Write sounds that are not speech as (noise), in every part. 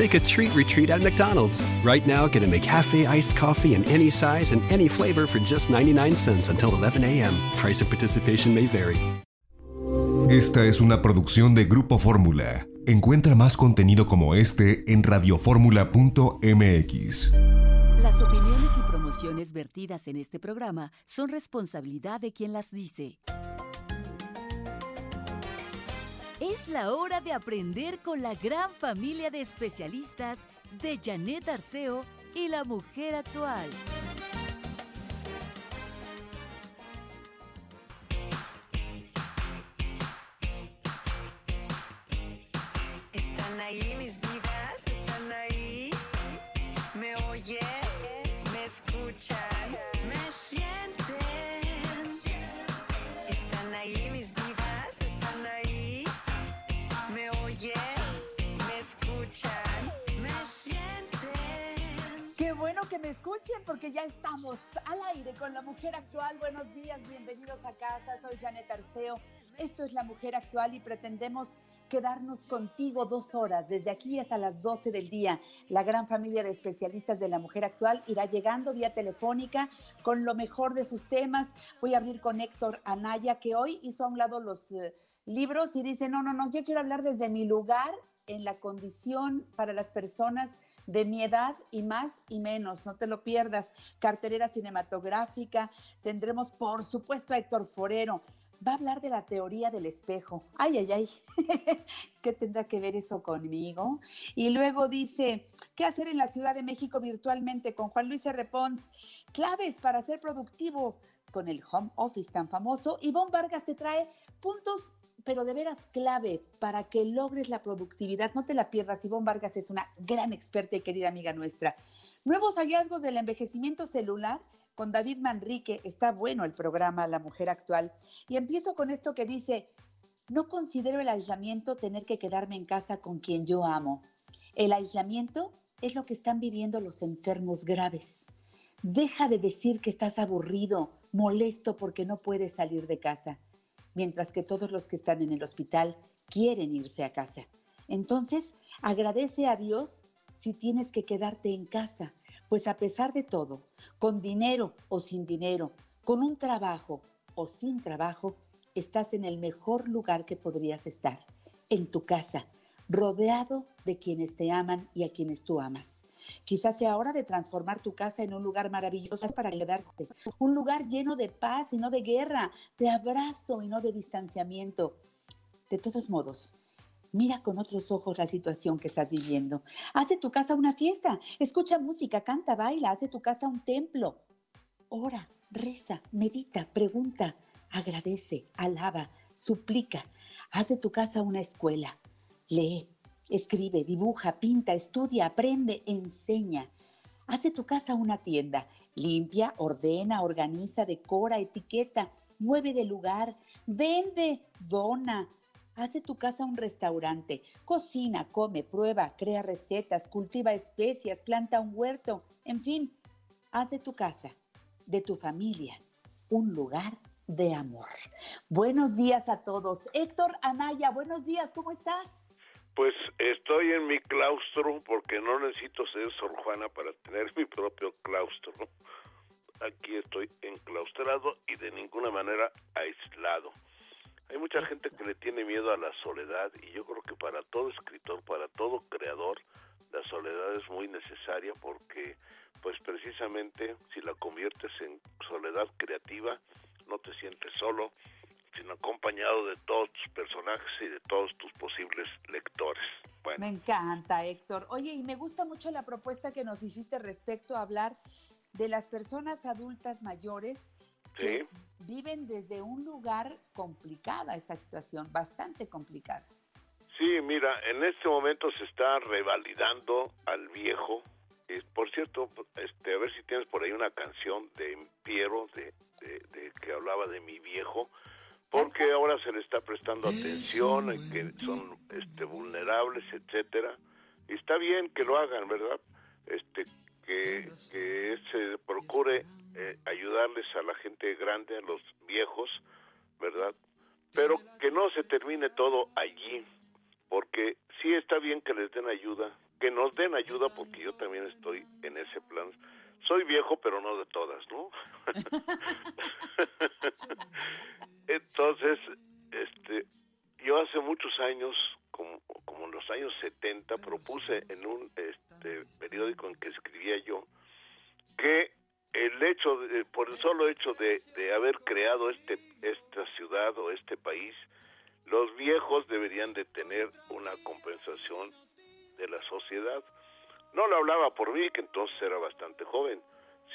Take a treat retreat at McDonald's. Right now, get a McCafe iced coffee in any size and any flavor for just 99 cents until 11 a.m. Price of participation may vary. Esta es una producción de Grupo Fórmula. Encuentra más contenido como este en radioformula.mx. Las opiniones y promociones vertidas en este programa son responsabilidad de quien las dice. Es la hora de aprender con la gran familia de especialistas de Janet Arceo y la mujer actual. ¿Están ahí mis vidas? ¿Están ahí? ¿Me oyen? ¿Me escuchan? Me escuchen porque ya estamos al aire con la mujer actual. Buenos días, bienvenidos a casa. Soy Janet Arceo. Esto es La Mujer Actual y pretendemos quedarnos contigo dos horas, desde aquí hasta las 12 del día. La gran familia de especialistas de La Mujer Actual irá llegando vía telefónica con lo mejor de sus temas. Voy a abrir con Héctor Anaya, que hoy hizo a un lado los eh, libros y dice, no, no, no, yo quiero hablar desde mi lugar en la condición para las personas de mi edad y más y menos, no te lo pierdas. Cartelera cinematográfica, tendremos por supuesto a Héctor Forero, va a hablar de la teoría del espejo. Ay, ay, ay, (laughs) ¿qué tendrá que ver eso conmigo? Y luego dice, ¿qué hacer en la Ciudad de México virtualmente con Juan Luis R. Pons? Claves para ser productivo con el home office tan famoso. Ivonne Vargas te trae puntos pero de veras clave para que logres la productividad. No te la pierdas. Ivonne Vargas es una gran experta y querida amiga nuestra. Nuevos hallazgos del envejecimiento celular con David Manrique. Está bueno el programa La Mujer Actual. Y empiezo con esto que dice, no considero el aislamiento tener que quedarme en casa con quien yo amo. El aislamiento es lo que están viviendo los enfermos graves. Deja de decir que estás aburrido, molesto porque no puedes salir de casa, mientras que todos los que están en el hospital quieren irse a casa. Entonces, agradece a Dios si tienes que quedarte en casa, pues a pesar de todo, con dinero o sin dinero, con un trabajo o sin trabajo, estás en el mejor lugar que podrías estar, en tu casa, rodeado de quienes te aman y a quienes tú amas. Quizás sea hora de transformar tu casa en un lugar maravilloso para quedarte, un lugar lleno de paz y no de guerra, de abrazo y no de distanciamiento. De todos modos, Mira con otros ojos la situación que estás viviendo. Haz de tu casa una fiesta, escucha música, canta, baila, haz de tu casa un templo. Ora, reza, medita, pregunta, agradece, alaba, suplica. Haz de tu casa una escuela. Lee, escribe, dibuja, pinta, estudia, aprende, enseña. Haz de tu casa una tienda. Limpia, ordena, organiza, decora, etiqueta, mueve de lugar, vende, dona, Haz de tu casa un restaurante. Cocina, come, prueba, crea recetas, cultiva especias, planta un huerto. En fin, haz de tu casa, de tu familia, un lugar de amor. Buenos días a todos. Héctor Anaya, buenos días, ¿cómo estás? Pues estoy en mi claustro porque no necesito ser Sor Juana para tener mi propio claustro. Aquí estoy enclaustrado y de ninguna manera aislado. Hay mucha gente que le tiene miedo a la soledad y yo creo que para todo escritor, para todo creador, la soledad es muy necesaria porque pues precisamente si la conviertes en soledad creativa, no te sientes solo, sino acompañado de todos tus personajes y de todos tus posibles lectores. Me encanta, Héctor. Oye, y me gusta mucho la propuesta que nos hiciste respecto a hablar de las personas adultas mayores que viven desde un lugar complicada esta situación, bastante complicada. Sí, mira, en este momento se está revalidando al viejo. por cierto, este, a ver si tienes por ahí una canción de Piero de, de, que hablaba de mi viejo, porque ahora se le está prestando atención, que son este, vulnerables, etcétera. Y está bien que lo hagan, ¿verdad? Este, que, que se procure eh, ayudarles a la gente grande, a los viejos, ¿verdad? Pero que no se termine todo allí, porque sí está bien que les den ayuda, que nos den ayuda, porque yo también estoy en ese plan. Soy viejo, pero no de todas, ¿no? (laughs) Entonces, este, yo hace muchos años, como, como en los años 70, propuse en un este, periódico en que escribía yo que el hecho, de, por el solo hecho de, de haber creado este, esta ciudad o este país, los viejos deberían de tener una compensación de la sociedad. No lo hablaba por mí, que entonces era bastante joven,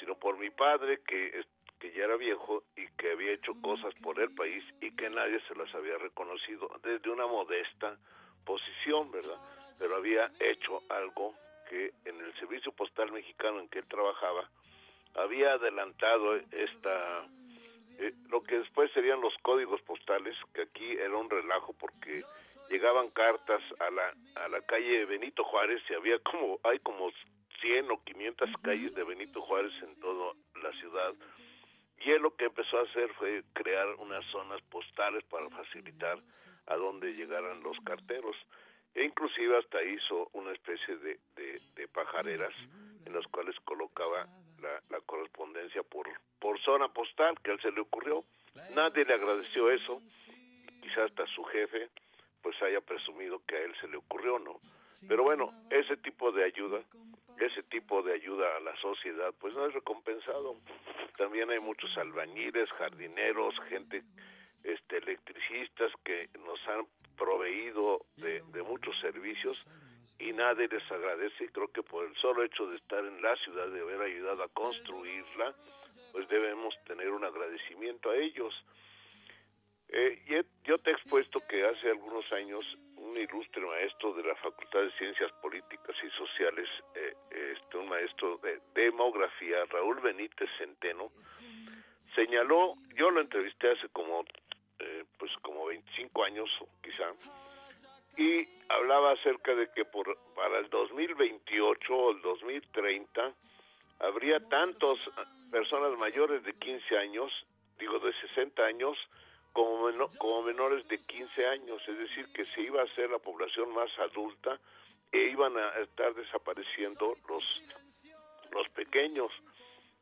sino por mi padre, que que ya era viejo y que había hecho cosas por el país y que nadie se las había reconocido desde una modesta posición, ¿verdad? Pero había hecho algo que en el servicio postal mexicano en que él trabajaba había adelantado esta eh, lo que después serían los códigos postales, que aquí era un relajo porque llegaban cartas a la a la calle Benito Juárez y había como hay como 100 o 500 calles de Benito Juárez en toda la ciudad y él lo que empezó a hacer fue crear unas zonas postales para facilitar a dónde llegaran los carteros. E inclusive hasta hizo una especie de, de, pajareras en las cuales colocaba la, la, correspondencia por, por zona postal, que a él se le ocurrió. Nadie le agradeció eso, quizás hasta su jefe pues haya presumido que a él se le ocurrió, ¿no? Pero bueno, ese tipo de ayuda, ese tipo de ayuda a la sociedad, pues no es recompensado. También hay muchos albañiles, jardineros, gente, este, electricistas que nos han proveído de, muchos servicios y nadie les agradece y creo que por el solo hecho de estar en la ciudad, de haber ayudado a construirla, pues debemos tener un agradecimiento a ellos. Eh, yo te he expuesto que hace algunos años un ilustre maestro de la Facultad de Ciencias Políticas y Sociales, eh, este, un maestro de demografía, Raúl Benítez Centeno, señaló, yo lo entrevisté hace como, eh, pues como 25 años quizá, y hablaba acerca de que por, para el 2028 o el 2030 habría tantos personas mayores de 15 años, digo de 60 años, como, como menores de 15 años, es decir, que se iba a hacer la población más adulta e iban a estar desapareciendo los, los pequeños.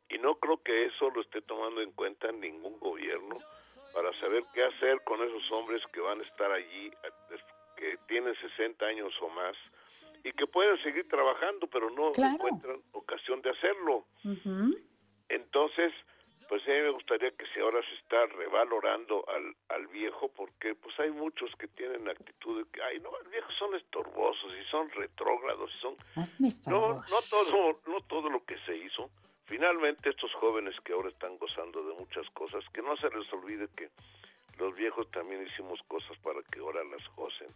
Y no creo que eso lo esté tomando en cuenta ningún gobierno para saber qué hacer con esos hombres que van a estar allí, que tienen 60 años o más, y que pueden seguir trabajando, pero no encuentran ocasión de hacerlo. Entonces, pues a mí me gustaría que si ahora se está revalorando al, al viejo porque pues hay muchos que tienen actitud de que ay no los viejos son estorbosos y son retrógrados y son no no todo no todo lo que se hizo finalmente estos jóvenes que ahora están gozando de muchas cosas que no se les olvide que los viejos también hicimos cosas para que ahora las gocen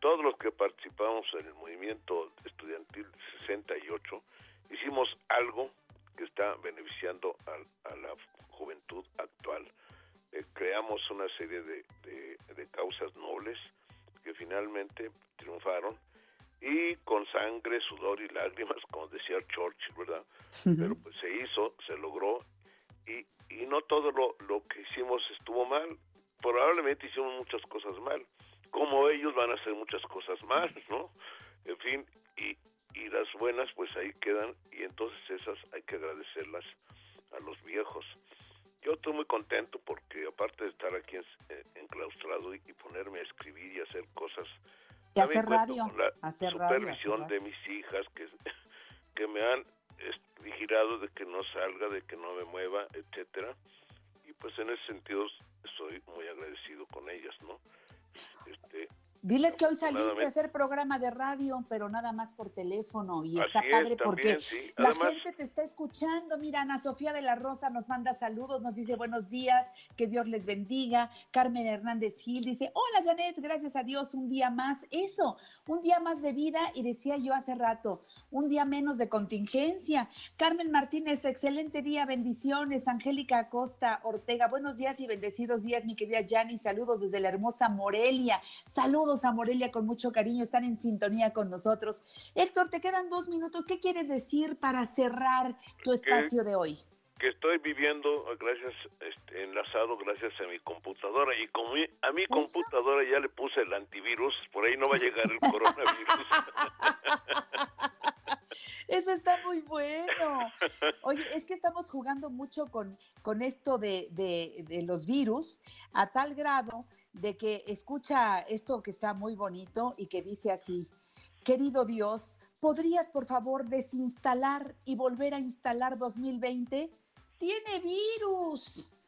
todos los que participamos en el movimiento estudiantil 68 hicimos algo que está beneficiando a, la juventud actual. Eh, creamos una serie de, de, causas nobles que finalmente triunfaron y con sangre, sudor y lágrimas, (laughs) como decía Churchill, ¿verdad? Pero pues se hizo, se logró y, y no todo lo, lo que hicimos estuvo mal. Probablemente hicimos muchas cosas mal, como ellos van a hacer muchas cosas mal, ¿no? En fin, y, y las buenas pues ahí quedan y entonces esas hay que agradecerlas a los viejos. Yo estoy muy contento porque aparte de estar aquí eh, enclaustrado y, ponerme a escribir y hacer cosas, y hacer radio, con la supervisión de mis hijas que, (laughs) que me han vigilado de que no salga, de que no me mueva, etcétera. Y pues en ese sentido estoy muy agradecido con ellas, ¿no? Este, Diles que hoy saliste a hacer programa de radio, pero nada más por teléfono y está padre porque la gente te está escuchando. Mira, Ana Sofía de la Rosa nos manda saludos, nos dice buenos días, que Dios les bendiga. Carmen Hernández Gil dice, hola Janet, gracias a Dios, un día más. Eso, un día más de vida y decía yo hace rato, un día menos de contingencia. Carmen Martínez, excelente día, bendiciones. Angélica Acosta Ortega, buenos días y bendecidos días, mi querida Yani, saludos desde la hermosa Morelia. Saludos a Morelia con mucho cariño, están en sintonía con nosotros. Héctor, te quedan dos minutos. ¿Qué quieres decir para cerrar tu espacio de hoy? que estoy viviendo gracias este, enlazado gracias a mi computadora y como a mi computadora ya le puse el antivirus por ahí no va a llegar el (laughs) coronavirus Eso está muy bueno. Oye, es que estamos jugando mucho con, con esto de, de, los virus a tal grado de que escucha esto que está muy bonito y que dice así, querido Dios, ¿podrías por favor desinstalar y volver a instalar 2020? Tiene virus. (laughs)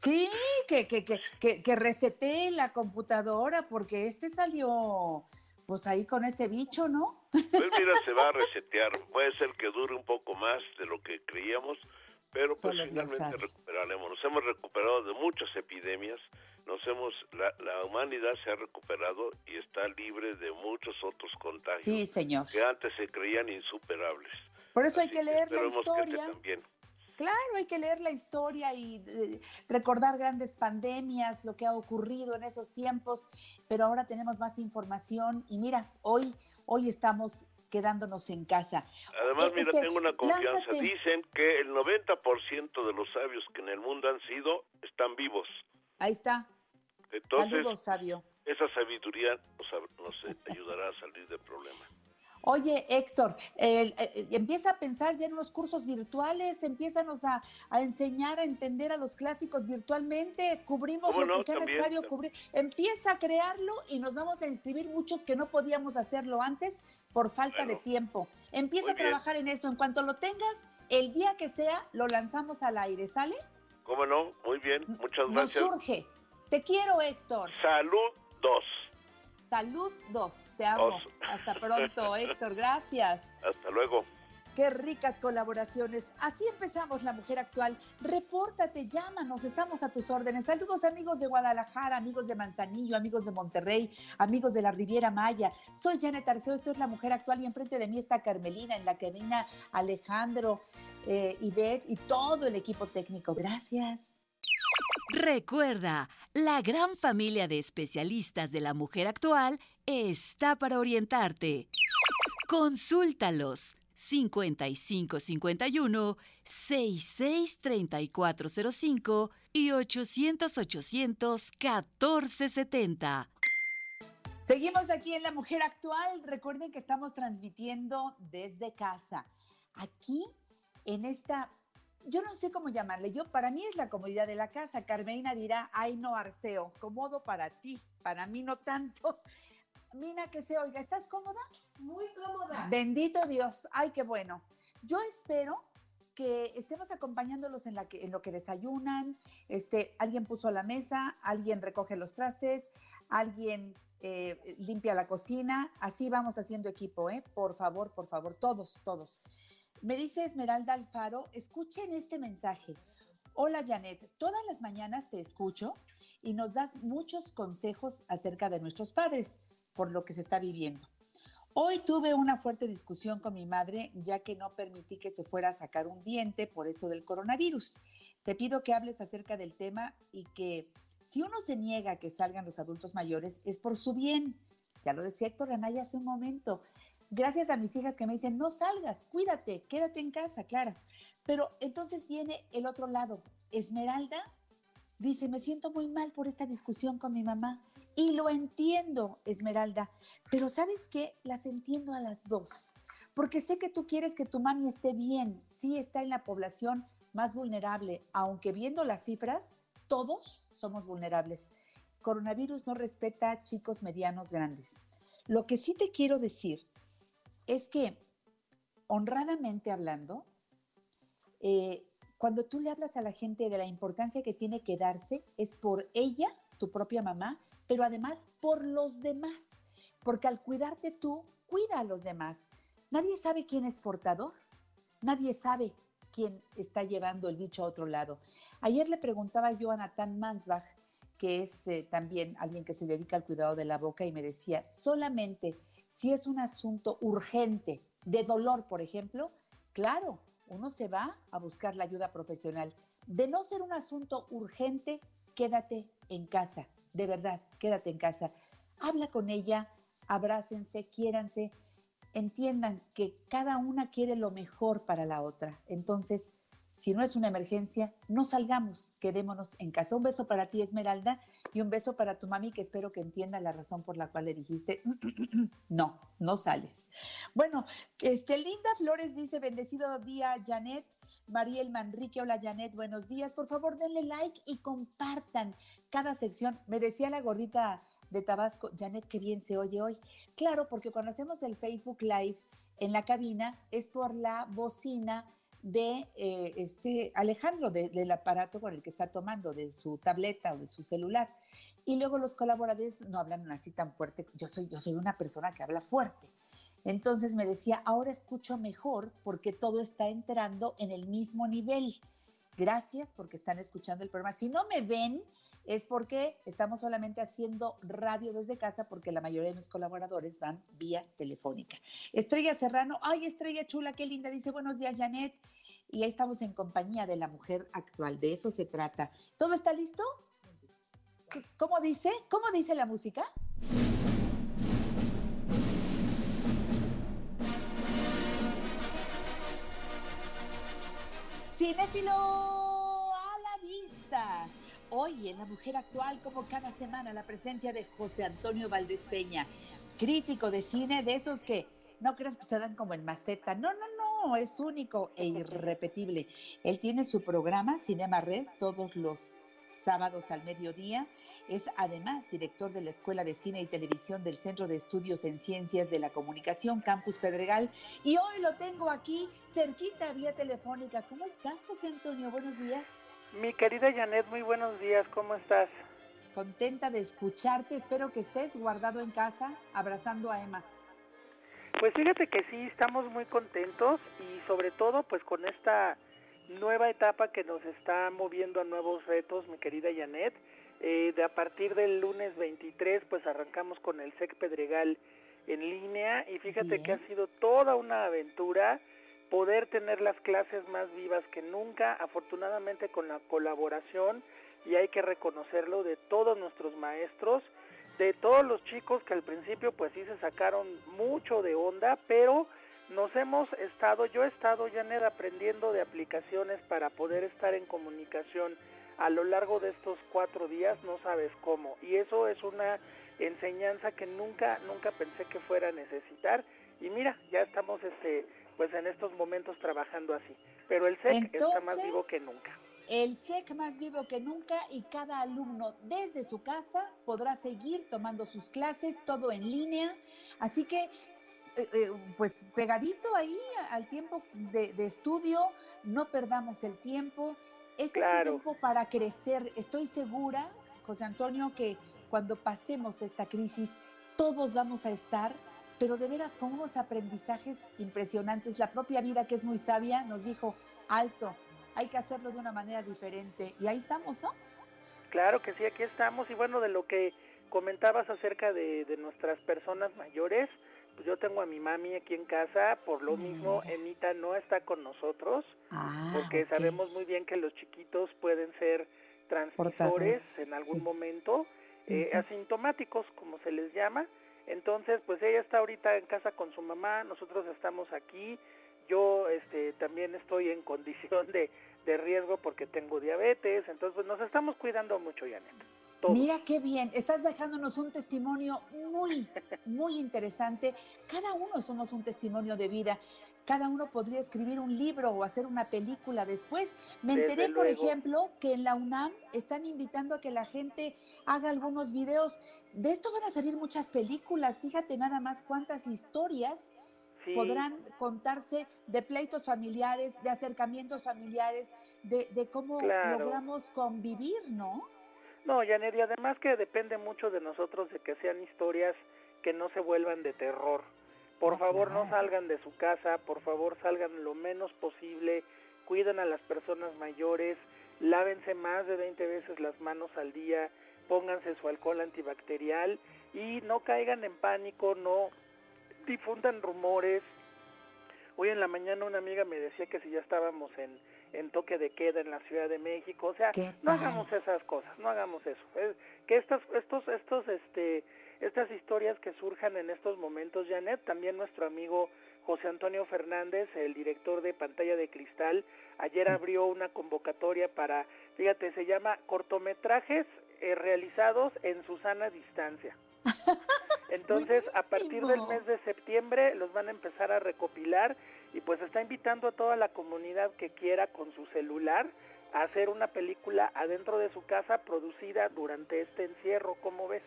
Sí, que, que, que, que, que la computadora porque este salió pues ahí con ese bicho, ¿no? Pues mira, se va a (laughs) resetear. Puede ser que dure un poco más de lo que creíamos, pero pues finalmente recuperaremos. Nos hemos recuperado de muchas epidemias, nos hemos, la, la, humanidad se ha recuperado y está libre de muchos otros contagios sí, señor. que antes se creían insuperables. Por eso hay que leer la historia. Claro, hay que leer la historia y eh, recordar grandes pandemias, lo que ha ocurrido en esos tiempos, pero ahora tenemos más información y mira, hoy, hoy estamos quedándonos en casa. Además, mira, este, tengo una confianza. Dicen que el 90% de los sabios que en el mundo han sido están vivos. Ahí está. Entonces, Saludos, sabio. Esa sabiduría nos, ayudará a salir del problema. Oye, Héctor, eh, eh, empieza a pensar ya en los cursos virtuales, empiézanos a, a, enseñar a entender a los clásicos virtualmente, cubrimos lo que sea necesario cubrir. Empieza a crearlo y nos vamos a inscribir muchos que no podíamos hacerlo antes por falta de tiempo. Empieza a trabajar en eso. En cuanto lo tengas, el día que sea, lo lanzamos al aire, ¿sale? ¿Cómo no? Muy bien, muchas gracias. Nos surge. Te quiero, Héctor. Salud dos. Salud dos. Te amo. Hasta pronto, (laughs) Héctor. Gracias. Hasta luego. Qué ricas colaboraciones. Así empezamos La Mujer Actual. Repórtate, llámanos, estamos a tus órdenes. Saludos amigos de Guadalajara, amigos de Manzanillo, amigos de Monterrey, amigos de la Riviera Maya. Soy Janet Arceo, esto es La Mujer Actual y enfrente de mí está Carmelina, en la que viene Alejandro, eh, Ivette y todo el equipo técnico. Gracias. Recuerda, la gran familia de especialistas de la mujer actual está para orientarte. Consúltalos 5551 663405 y 800 800 1470. Seguimos aquí en La Mujer Actual. Recuerden que estamos transmitiendo desde casa. Aquí, en esta yo no sé cómo llamarle. Yo, para mí es la comodidad de la casa. Carmelina dirá, ay no, Arceo, cómodo para ti, para mí no tanto. Mina, que se oiga, ¿estás cómoda? Muy cómoda. Bendito Dios, ay, qué bueno. Yo espero que estemos acompañándolos en, la que, en lo que desayunan, este, alguien puso la mesa, alguien recoge los trastes, alguien eh, limpia la cocina, así vamos haciendo equipo, ¿eh? Por favor, por favor, todos, todos. Me dice Esmeralda Alfaro, escuchen este mensaje. Hola Janet, todas las mañanas te escucho y nos das muchos consejos acerca de nuestros padres por lo que se está viviendo. Hoy tuve una fuerte discusión con mi madre ya que no permití que se fuera a sacar un diente por esto del coronavirus. Te pido que hables acerca del tema y que si uno se niega a que salgan los adultos mayores es por su bien. Ya lo decía Héctor Anaya hace un momento gracias a mis hijas que me dicen, no salgas, cuídate, quédate en casa, Clara. Pero entonces viene el otro lado. Esmeralda dice, me siento muy mal por esta discusión con mi mamá. Y lo entiendo, Esmeralda. Pero ¿sabes qué? Las entiendo a las dos. Porque sé que tú quieres que tu mami esté bien. Sí está en la población más vulnerable, aunque viendo las cifras, todos somos vulnerables. Coronavirus no respeta chicos medianos grandes. Lo que sí te quiero decir es que, honradamente hablando, eh, cuando tú le hablas a la gente de la importancia que tiene que darse, es por ella, tu propia mamá, pero además por los demás, porque al cuidarte tú, cuida a los demás. Nadie sabe quién es portador, nadie sabe quién está llevando el bicho a otro lado. Ayer le preguntaba yo a Nathan Mansbach, que es eh, también alguien que se dedica al cuidado de la boca, y me decía, solamente si es un asunto urgente, de dolor, por ejemplo, claro, uno se va a buscar la ayuda profesional. De no ser un asunto urgente, quédate en casa, de verdad, quédate en casa. Habla con ella, abrácense, quiéranse, entiendan que cada una quiere lo mejor para la otra. Entonces, si no es una emergencia, no salgamos, quedémonos en casa. Un beso para ti, Esmeralda, y un beso para tu mami, que espero que entienda la razón por la cual le dijiste, (clears throat) no, no sales. Bueno, este, Linda Flores dice, bendecido día, Janet. Mariel Manrique, hola Janet, buenos días. Por favor, denle like y compartan cada sección. Me decía la gordita de Tabasco, Janet, qué bien se oye hoy. Claro, porque cuando hacemos el Facebook Live en la cabina es por la bocina de eh, este Alejandro, del aparato con el que está tomando, de su tableta o de su celular. Y luego los colaboradores no hablan así tan fuerte. Yo soy, yo soy una persona que habla fuerte. Entonces me decía, ahora escucho mejor porque todo está entrando en el mismo nivel. Gracias porque están escuchando el programa. Si no me ven, es porque estamos solamente haciendo radio desde casa porque la mayoría de mis colaboradores van vía telefónica. Estrella Serrano, ay Estrella Chula, qué linda, dice buenos días Janet. Y ahí estamos en compañía de la mujer actual, de eso se trata. ¿Todo está listo? ¿Cómo dice? ¿Cómo dice la música? Cinéfilo a la vista. Hoy en La Mujer Actual, como cada semana, la presencia de José Antonio Valdés Peña, crítico de cine, de esos que no crees que se dan como en maceta. No, no, no, es único e irrepetible. Él tiene su programa Cinema Red todos los sábados al mediodía. Es además director de la Escuela de Cine y Televisión del Centro de Estudios en Ciencias de la Comunicación, Campus Pedregal. Y hoy lo tengo aquí, cerquita, vía telefónica. ¿Cómo estás, José Antonio? Buenos días. Mi querida Janet, muy buenos días, ¿cómo estás? Contenta de escucharte, espero que estés guardado en casa abrazando a Emma. Pues fíjate que sí, estamos muy contentos y sobre todo pues con esta nueva etapa que nos está moviendo a nuevos retos, mi querida Janet. Eh, de a partir del lunes 23 pues arrancamos con el SEC Pedregal en línea y fíjate que ha sido toda una aventura poder tener las clases más vivas que nunca, afortunadamente con la colaboración, y hay que reconocerlo, de todos nuestros maestros, de todos los chicos que al principio pues sí se sacaron mucho de onda, pero nos hemos estado, yo he estado, Janet, aprendiendo de aplicaciones para poder estar en comunicación a lo largo de estos cuatro días, no sabes cómo, y eso es una enseñanza que nunca, nunca pensé que fuera a necesitar, y mira, ya estamos este pues en estos momentos trabajando así. Pero el SEC está más vivo que nunca. El SEC más vivo que nunca y cada alumno desde su casa podrá seguir tomando sus clases, todo en línea. Así que, eh, eh, pues pegadito ahí al tiempo de, estudio, no perdamos el tiempo. Este es un tiempo para crecer. Estoy segura, José Antonio, que cuando pasemos esta crisis, todos vamos a estar pero de veras con unos aprendizajes impresionantes. La propia vida, que es muy sabia, nos dijo, alto, hay que hacerlo de una manera diferente. Y ahí estamos, ¿no? Claro que sí, aquí estamos. Y bueno, de lo que comentabas acerca de, nuestras personas mayores, pues yo tengo a mi mami aquí en casa, por lo mismo Emita no está con nosotros, ah, porque sabemos muy bien que los chiquitos pueden ser transmisores en algún momento, eh, asintomáticos como se les llama, entonces, pues ella está ahorita en casa con su mamá, nosotros estamos aquí. Yo este, también estoy en condición de, de riesgo porque tengo diabetes, entonces pues, nos estamos cuidando mucho, Janet. Mira qué bien, estás dejándonos un testimonio muy, muy interesante. Cada uno somos un testimonio de vida. Cada uno podría escribir un libro o hacer una película después. Me enteré, por ejemplo, que en la UNAM están invitando a que la gente haga algunos videos. De esto van a salir muchas películas. Fíjate nada más cuántas historias podrán contarse de pleitos familiares, de acercamientos familiares, de, cómo logramos convivir, ¿no? No, Janet, y además que depende mucho de nosotros de que sean historias que no se vuelvan de terror. Por favor, no salgan de su casa, por favor, salgan lo menos posible, cuiden a las personas mayores, lávense más de 20 veces las manos al día, pónganse su alcohol antibacterial y no caigan en pánico, no difundan rumores. Hoy en la mañana una amiga me decía que si ya estábamos en, en toque de queda en la Ciudad de México, o sea, ¿Qué no hagamos esas cosas, no hagamos eso. Es- que estas, estos, estos, este, estas historias que surjan en estos momentos, Janet, también nuestro amigo José Antonio Fernández, el director de Pantalla de Cristal, ayer abrió una convocatoria para, fíjate, se llama cortometrajes eh, realizados en su sana distancia. (laughs) Entonces, a partir del mes de septiembre los van a empezar a recopilar y pues está invitando a toda la comunidad que quiera con su celular a hacer una película adentro de su casa producida durante este encierro, ¿cómo ves?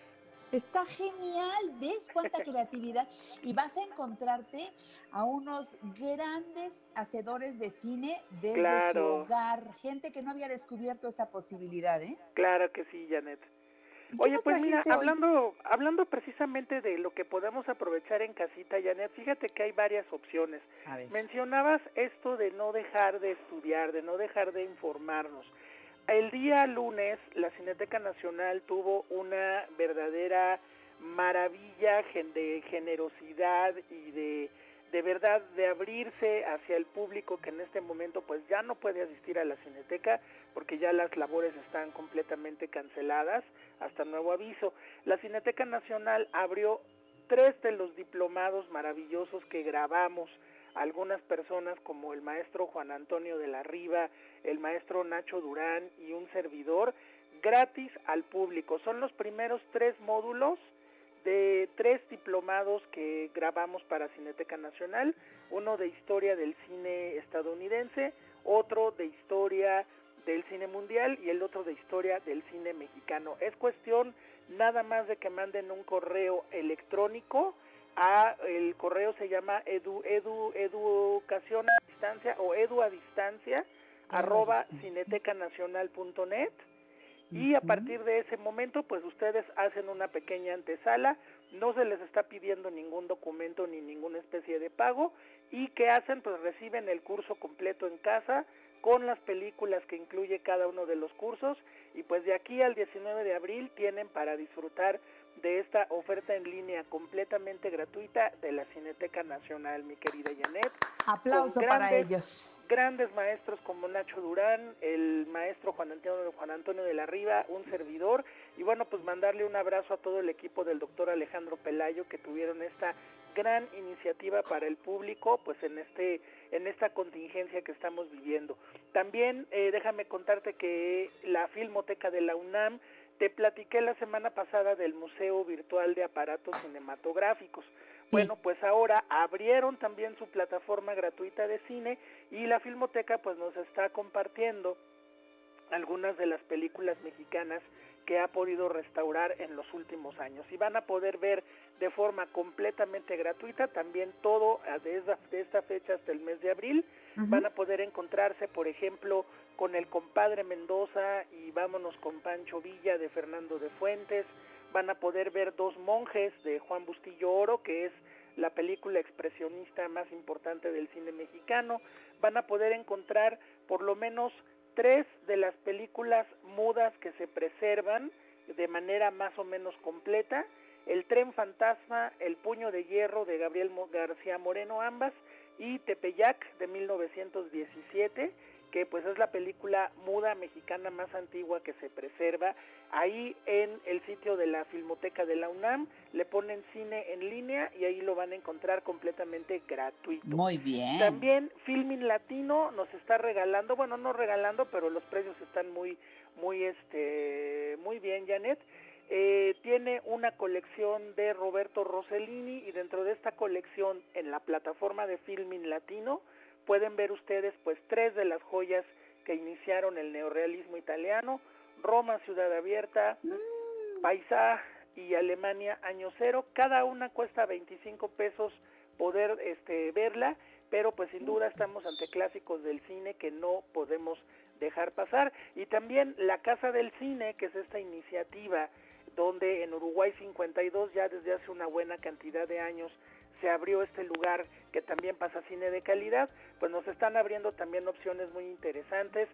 Está genial, ¿ves cuánta (laughs) creatividad? Y vas a encontrarte a unos grandes hacedores de cine desde su hogar, gente que no había descubierto esa posibilidad, ¿eh? Claro que sí, Janet. ¿Y qué Oye, pues mira, hoy? hablando, hablando precisamente de lo que podemos aprovechar en casita, Janet, fíjate que hay varias opciones. Mencionabas esto de no dejar de estudiar, de no dejar de informarnos. El día lunes la Cineteca Nacional tuvo una verdadera maravilla de generosidad y de, de verdad de abrirse hacia el público que en este momento pues ya no puede asistir a la Cineteca porque ya las labores están completamente canceladas hasta nuevo aviso. La Cineteca Nacional abrió tres de los diplomados maravillosos que grabamos algunas personas como el maestro Juan Antonio de la Riva, el maestro Nacho Durán y un servidor gratis al público. Son los primeros tres módulos de tres diplomados que grabamos para Cineteca Nacional, uno de historia del cine estadounidense, otro de historia del cine mundial y el otro de historia del cine mexicano. Es cuestión nada más de que manden un correo electrónico a el correo se llama edu, edu, educación a distancia o edu a distancia arroba cinetecanacional.net y a partir de ese momento pues ustedes hacen una pequeña antesala, no se les está pidiendo ningún documento ni ninguna especie de pago y ¿qué hacen? Pues reciben el curso completo en casa con las películas que incluye cada uno de los cursos y pues de aquí al 19 de abril tienen para disfrutar de esta oferta en línea completamente gratuita de la Cineteca Nacional, mi querida Janet. Aplauso con para grandes- ellos. Grandes maestros como Nacho Durán, el maestro Juan Antonio, Juan Antonio de la Riva, un servidor, y bueno, pues mandarle un abrazo a todo el equipo del doctor Alejandro Pelayo que tuvieron esta gran iniciativa para el público, pues en este en esta contingencia que estamos viviendo. También eh, déjame contarte que la Filmoteca de la UNAM te platiqué la semana pasada del Museo Virtual de Aparatos Cinematográficos. Bueno, pues ahora abrieron también su plataforma gratuita de cine y la Filmoteca pues nos está compartiendo algunas de las películas mexicanas que ha podido restaurar en los últimos años. Y van a poder ver de forma completamente gratuita también todo ah, de esta, fecha hasta el mes de abril. Van a poder encontrarse por ejemplo con el compadre Mendoza y vámonos con Pancho Villa de Fernando de Fuentes. Van a poder ver dos monjes de Juan Bustillo Oro que es la película expresionista más importante del cine mexicano. Van a poder encontrar por lo menos tres de las películas mudas que se preservan de manera más o menos completa, El tren fantasma, El puño de hierro de Gabriel García Moreno ambas y Tepeyac de 1917, que pues es la película muda mexicana más antigua que se preserva. Ahí en el sitio de la Filmoteca de la UNAM le ponen cine en línea y ahí lo van a encontrar completamente gratuito. Muy bien. También Filmin Latino nos está regalando, bueno, no regalando, pero los precios están muy, muy, este, muy bien, Janet. Eh, tiene una colección de Roberto Rossellini y dentro de esta colección en la plataforma de Filmin Latino pueden ver ustedes pues tres de las joyas que iniciaron el neorrealismo italiano, Roma Ciudad Abierta, Paisa y Alemania Año Cero. Cada una cuesta 25 pesos poder este, verla, pero pues sin duda estamos ante clásicos del cine que no podemos dejar pasar. Y también la Casa del Cine, que es esta iniciativa donde en Uruguay 52 ya desde hace una buena cantidad de años se abrió este lugar que también pasa cine de calidad, pues nos están abriendo también opciones muy interesantes,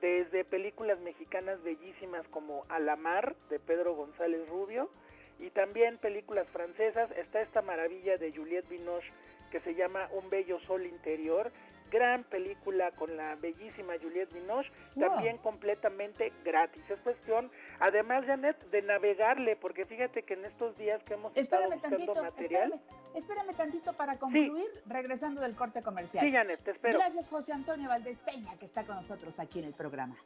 desde películas mexicanas bellísimas como Alamar de Pedro González Rubio y también películas francesas, está esta maravilla de Juliette Binoche que se llama Un bello sol interior gran película con la bellísima Juliette Binoche, también completamente gratis. Es cuestión, además, Janet, de navegarle, porque fíjate que en estos días que hemos espérame estado buscando material... Espérame, espérame, tantito para concluir, regresando del corte comercial. Sí, Janet, te espero. Gracias, José Antonio Valdés Peña, que está con nosotros aquí en el programa.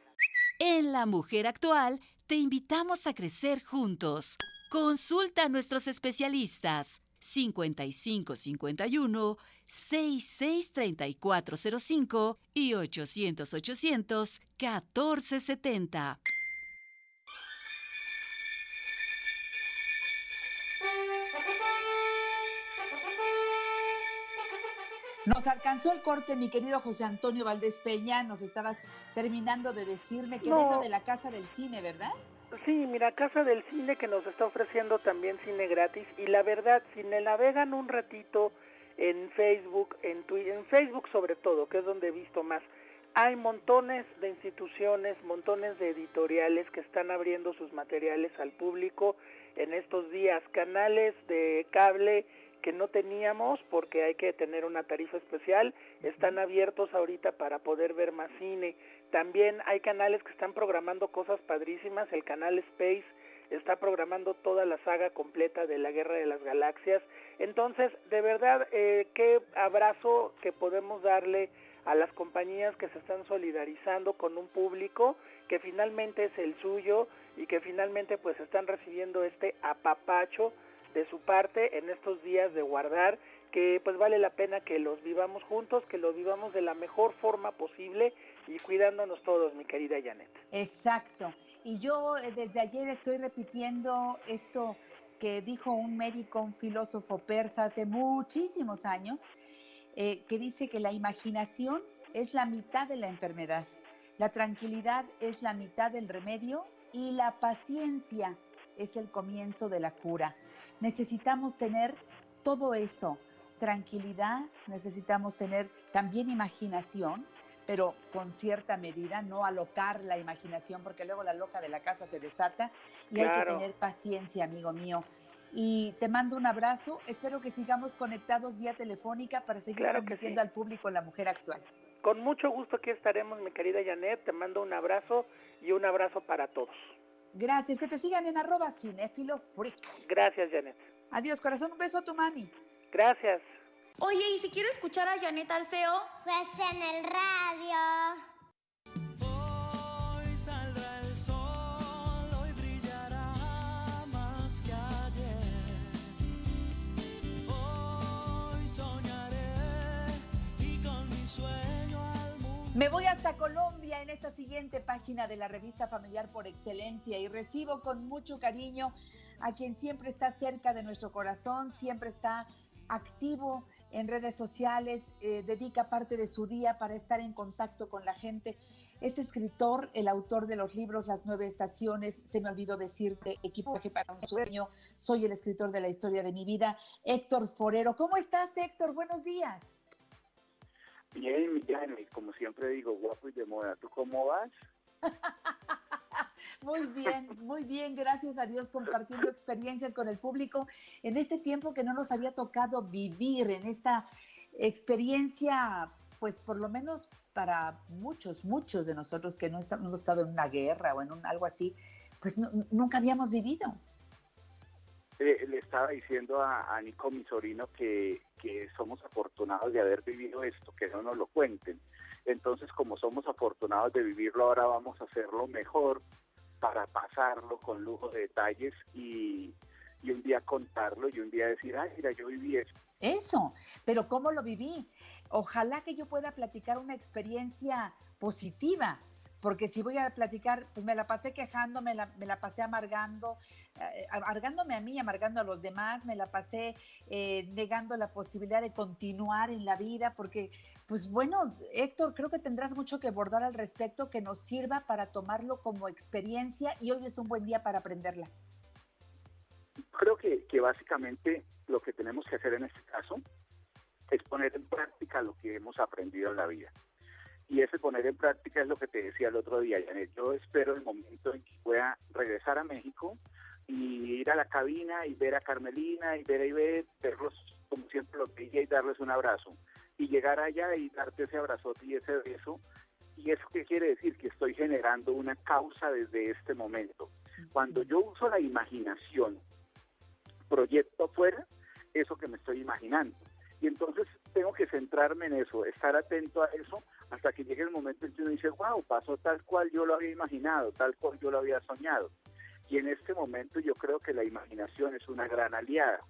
En La Mujer Actual, te invitamos a crecer juntos. Consulta a nuestros especialistas 5551 663405 y 800 800 1470. Nos alcanzó el corte, mi querido José Antonio Valdés Peña. Nos estabas terminando de decirme que no. de la Casa del Cine, ¿verdad? Sí, mira, Casa del Cine que nos está ofreciendo también cine gratis. Y la verdad, si me navegan un ratito en Facebook, en Twitter, en Facebook sobre todo, que es donde he visto más. Hay montones de instituciones, montones de editoriales que están abriendo sus materiales al público en estos días, canales de cable que no teníamos porque hay que tener una tarifa especial, están abiertos ahorita para poder ver más cine. También hay canales que están programando cosas padrísimas, el canal Space está programando toda la saga completa de la Guerra de las Galaxias. Entonces, de verdad, eh, qué abrazo que podemos darle a las compañías que se están solidarizando con un público que finalmente es el suyo y que finalmente pues están recibiendo este apapacho de su parte en estos días de guardar que pues vale la pena que los vivamos juntos, que los vivamos de la mejor forma posible y cuidándonos todos, mi querida Janet. Exacto. Y yo eh, desde ayer estoy repitiendo esto que dijo un médico, un filósofo persa hace muchísimos años, eh, que dice que la imaginación es la mitad de la enfermedad, la tranquilidad es la mitad del remedio y la paciencia es el comienzo de la cura. Necesitamos tener todo eso, tranquilidad, necesitamos tener también imaginación, pero con cierta medida, no alocar la imaginación, porque luego la loca de la casa se desata y hay que tener paciencia, amigo mío. Y te mando un abrazo, espero que sigamos conectados vía telefónica para seguir claro al público la mujer actual. Con mucho gusto aquí estaremos, mi querida Janet, te mando un abrazo y un abrazo para todos. Gracias, que te sigan en arroba cinéfilo freak. Gracias, Janet. Adiós, corazón, un beso a tu mami. Gracias. Oye, ¿y si quiero escuchar a Janet Arceo? Pues en el radio. Hoy saldrá el sol, hoy brillará más que ayer. Hoy soñaré y con mi sueño al mundo. Me voy hasta Colombia en esta siguiente página de la revista familiar por excelencia y recibo con mucho cariño a quien siempre está cerca de nuestro corazón, siempre está activo en redes sociales, eh, dedica parte de su día para estar en contacto con la gente. Es escritor, el autor de los libros Las Nueve Estaciones, se me olvidó decirte, Equipaje para un Sueño, soy el escritor de la historia de mi vida, Héctor Forero. ¿Cómo estás, Héctor? Buenos días. Bien, bien, como siempre digo, guapo y de moda. ¿Tú cómo vas? (laughs) Muy bien, muy bien, gracias a Dios compartiendo experiencias con el público en este tiempo que no nos había tocado vivir, en esta experiencia, pues por lo menos para muchos, muchos de nosotros que no hemos estado en una guerra o en un, algo así, pues nunca habíamos vivido. Le estaba diciendo a, a Nico, mi sobrino, que, que somos afortunados de haber vivido esto, que no nos lo cuenten. Entonces, como somos afortunados de vivirlo, ahora vamos a hacerlo mejor para pasarlo con lujo de detalles y, un día contarlo y un día decir, ay, mira, yo viví eso. Eso, pero ¿cómo lo viví? Ojalá que yo pueda platicar una experiencia positiva, porque si voy a platicar, pues me la pasé quejando, me la, pasé amargando, eh, amargándome a mí, amargando a los demás, me la pasé eh, negando la posibilidad de continuar en la vida, porque, pues bueno, Héctor, creo que tendrás mucho que abordar al respecto que nos sirva para tomarlo como experiencia y hoy es un buen día para aprenderla. Creo que básicamente lo que tenemos que hacer en este caso es poner en práctica lo que hemos aprendido en la vida. Y ese poner en práctica es lo que te decía el otro día, Janet. Yo espero el momento en que pueda regresar a México y ir a la cabina y ver a Carmelina y ver a Ivette, verlos como siempre lo veía y darles un abrazo. Y llegar allá y darte ese abrazote y ese beso. ¿Y eso qué quiere decir? Que estoy generando una causa desde este momento. Cuando yo uso la imaginación, proyecto afuera, eso que me estoy imaginando. Y entonces tengo que centrarme en eso, estar atento a eso hasta que llegue el momento en que uno dice, wow, pasó tal cual yo lo había imaginado, tal cual yo lo había soñado. Y en este momento yo creo que la imaginación es una gran aliada.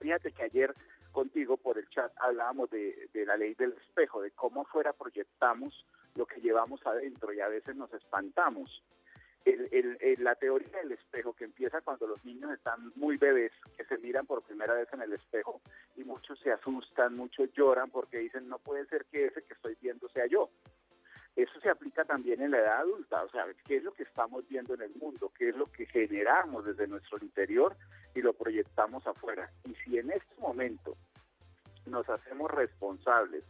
Fíjate que ayer contigo por el chat hablábamos de, de la ley del espejo, de cómo fuera proyectamos lo que llevamos adentro y a veces nos espantamos el, el, la teoría del espejo que empieza cuando los niños están muy bebés, que se miran por primera vez en el espejo y muchos se asustan, muchos lloran porque dicen no puede ser que ese que estoy viendo sea yo. Eso se aplica también en la edad adulta, o sea, qué es lo que estamos viendo en el mundo, qué es lo que generamos desde nuestro interior y lo proyectamos afuera. Y si en este momento nos hacemos responsables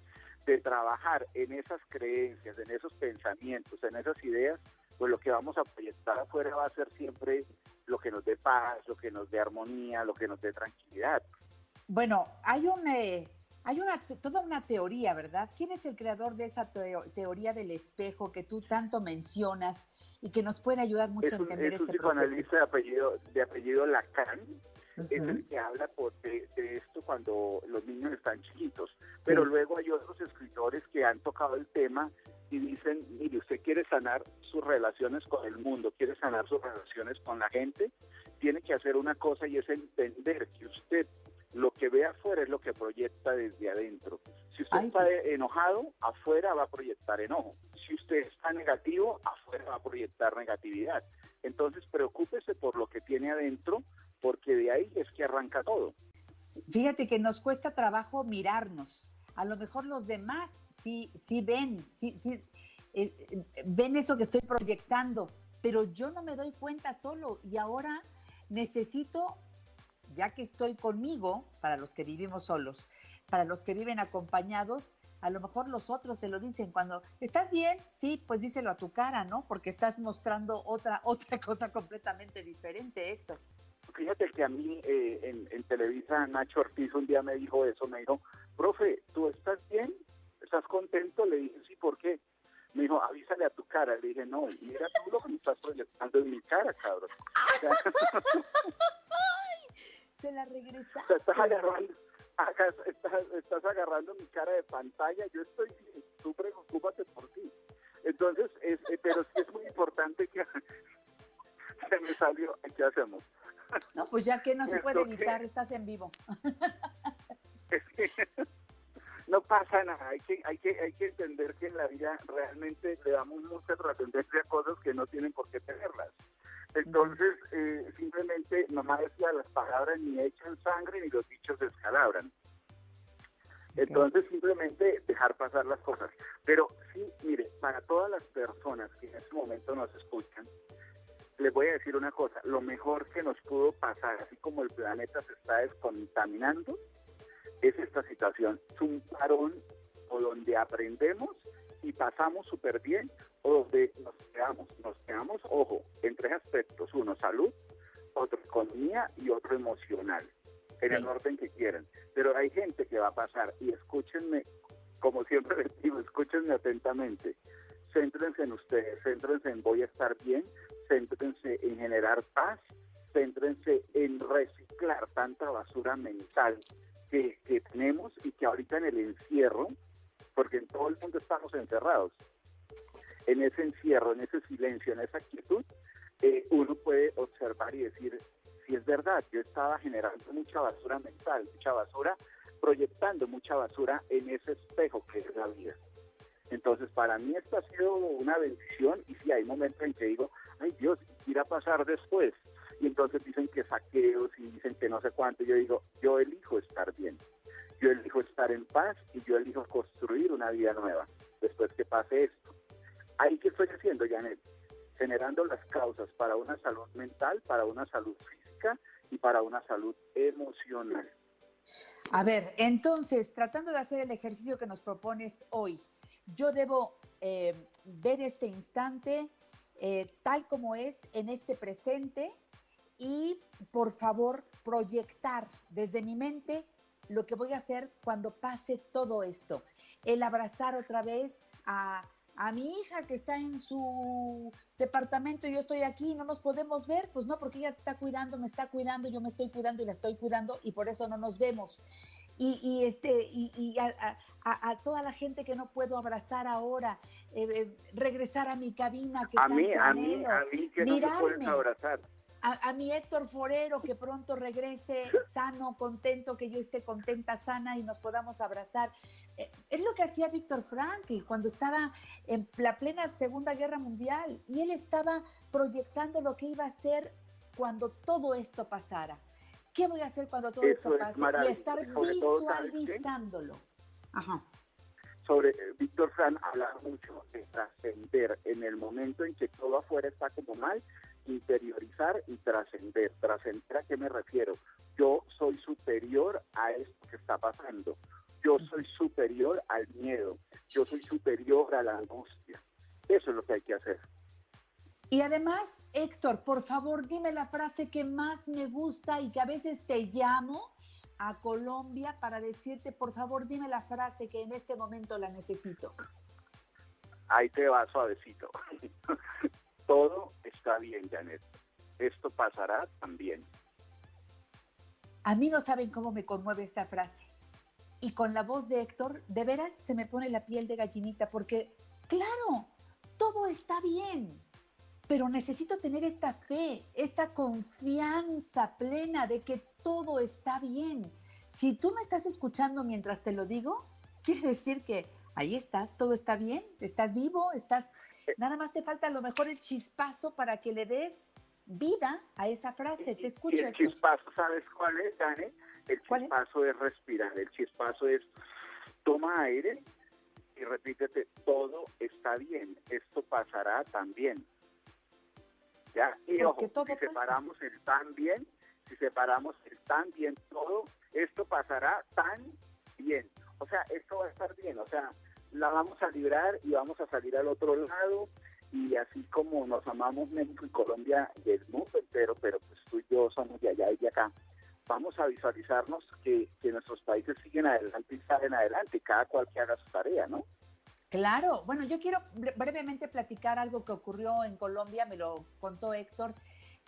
de trabajar en esas creencias, en esos pensamientos, en esas ideas, pues lo que vamos a proyectar afuera va a ser siempre lo que nos dé paz, lo que nos dé armonía, lo que nos dé tranquilidad. Bueno, hay un, eh, hay una toda una teoría, ¿verdad? ¿Quién es el creador de esa teoría del espejo que tú tanto mencionas y que nos puede ayudar mucho a entender es este un psicoanalista de apellido, de apellido Lacan, es el que habla por de, esto cuando los niños están chiquitos. Pero luego hay otros escritores que han tocado el tema y dicen, mire, usted quiere sanar sus relaciones con el mundo, quiere sanar sus relaciones con la gente, tiene que hacer una cosa y es entender que usted lo que ve afuera es lo que proyecta desde adentro. Si usted está enojado, afuera va a proyectar enojo. Si usted está negativo, afuera va a proyectar negatividad. Entonces, preocúpese por lo que tiene adentro, porque de ahí es que arranca todo. Fíjate que nos cuesta trabajo mirarnos a lo mejor los demás sí, sí ven, sí, sí, eh, ven eso que estoy proyectando, pero yo no me doy cuenta solo y ahora necesito, ya que estoy conmigo, para los que vivimos solos, para los que viven acompañados, a lo mejor los otros se lo dicen cuando estás bien, sí, pues díselo a tu cara, ¿no? Porque estás mostrando otra (laughs) otra cosa completamente diferente, Héctor. Fíjate que a mí eh, en, en Televisa Nacho Ortiz un día me dijo eso, me dijo, profe, ¿tú estás bien? ¿Estás contento? Le dije, sí, ¿por qué? Me dijo, avísale a tu cara. Le dije, no, mira tú lo que me estás proyectando en mi cara, cabrón. (laughs) Se la regresaste. Estás agarrando, estás, estás, agarrando mi cara de pantalla. Yo estoy tú preocúpate por ti. Entonces, es, eh, pero sí es muy importante que (laughs) se me salió. ¿Qué hacemos? No, pues ya que no se puede evitar, estás en vivo. (laughs) (laughs) no pasa nada, hay que, hay, que, hay que entender que en la vida realmente le damos mucha trascendencia a cosas que no tienen por qué tenerlas. Entonces, eh, simplemente, mamá decía, las palabras ni echan sangre ni los dichos se escalabran. Entonces, simplemente dejar pasar las cosas. Pero sí, mire, para todas las personas que en este momento nos escuchan, les voy a decir una cosa, lo mejor que nos pudo pasar, así como el planeta se está descontaminando, es esta situación. Es un parón o donde aprendemos y pasamos súper bien o donde nos quedamos. Nos quedamos, ojo, en tres aspectos. Uno, salud, otro, economía y otro, emocional. En el orden que quieran. Pero hay gente que va a pasar y escúchenme, como siempre les digo, escúchenme atentamente. Céntrense en ustedes, céntrense en voy a estar bien, céntrense en generar paz, céntrense en reciclar tanta basura mental que, tenemos y que ahorita en el encierro, porque en todo el mundo estamos encerrados, en ese encierro, en ese silencio, en esa quietud, eh, uno puede observar y decir, si es verdad, yo estaba generando mucha basura mental, mucha basura, proyectando mucha basura en ese espejo que es la vida. Entonces, para mí esto ha sido una bendición y sí, hay momentos en que digo, ay Dios, ¿qué irá a pasar después? Y entonces dicen que saqueos y dicen que no sé cuánto. Yo digo, yo elijo estar bien, yo elijo estar en paz y yo elijo construir una vida nueva después que pase esto. Ahí que estoy haciendo, Janet, generando las causas para una salud mental, para una salud física y para una salud emocional. A ver, entonces, tratando de hacer el ejercicio que nos propones hoy, yo debo eh, ver este instante eh, tal como es en este presente y, por favor, proyectar desde mi mente lo que voy a hacer cuando pase todo esto. El abrazar otra vez a, a mi hija que está en su departamento y yo estoy aquí, no nos podemos ver, pues no, porque ella se está cuidando, me está cuidando, yo me estoy cuidando y la estoy cuidando y por eso no nos vemos. Y, y este, y, y a, a, a, toda la gente que no puedo abrazar ahora, eh, eh, regresar a mi cabina que a mí, a mí, a mí que no me puedes abrazar. A, a mi Héctor Forero, que pronto regrese (laughs) sano, contento, que yo esté contenta, sana y nos podamos abrazar. Eh, Es lo que hacía Víctor Frankl cuando estaba en la plena Segunda Guerra Mundial y él estaba proyectando lo que iba a hacer cuando todo esto pasara. ¿Qué voy a hacer cuando todo Eso esto es pase? Y maravilloso. estar Sobre visualizándolo. Ajá. sobre eh, Víctor Fran habla mucho de trascender en el momento en que todo afuera está como mal, interiorizar y trascender. ¿Trascender a qué me refiero? Yo soy superior a esto que está pasando. Yo soy superior al miedo. Yo soy superior a la angustia. Eso es lo que hay que hacer. Y además, Héctor, por favor, dime la frase que más me gusta y que a veces te llamo a Colombia para decirte, por favor, dime la frase que en este momento la necesito. Ahí te va suavecito. (laughs) todo está bien, Janet. Esto pasará también. A mí no saben cómo me conmueve esta frase. Y con la voz de Héctor, de veras se me pone la piel de gallinita porque, claro, todo está bien, pero necesito tener esta fe, esta confianza plena de que todo está bien. Si tú me estás escuchando mientras te lo digo, quiere decir que ahí estás, todo está bien, estás vivo, estás... Nada más te falta a lo mejor el chispazo para que le des vida a esa frase. Te Y escucho, el Héctor. chispazo, ¿sabes cuál es, Janet? El ¿Cuál es? chispazo es respirar. El chispazo es toma aire y repítete, todo está bien, esto pasará también. ¿Ya? Y ojo, si pasa. separamos el tan bien, si separamos el tan bien todo, esto pasará tan bien. O sea, esto va a estar bien, o sea, la vamos a librar y vamos a salir al otro lado y así como nos amamos México y Colombia y el mundo entero, pero pues tú y yo somos de allá y de acá, vamos a visualizarnos que, que nuestros países siguen adelante y salen adelante, cada cual que haga su tarea, ¿no? Claro, bueno, yo quiero bre- brevemente platicar algo que ocurrió en Colombia, me lo contó Héctor.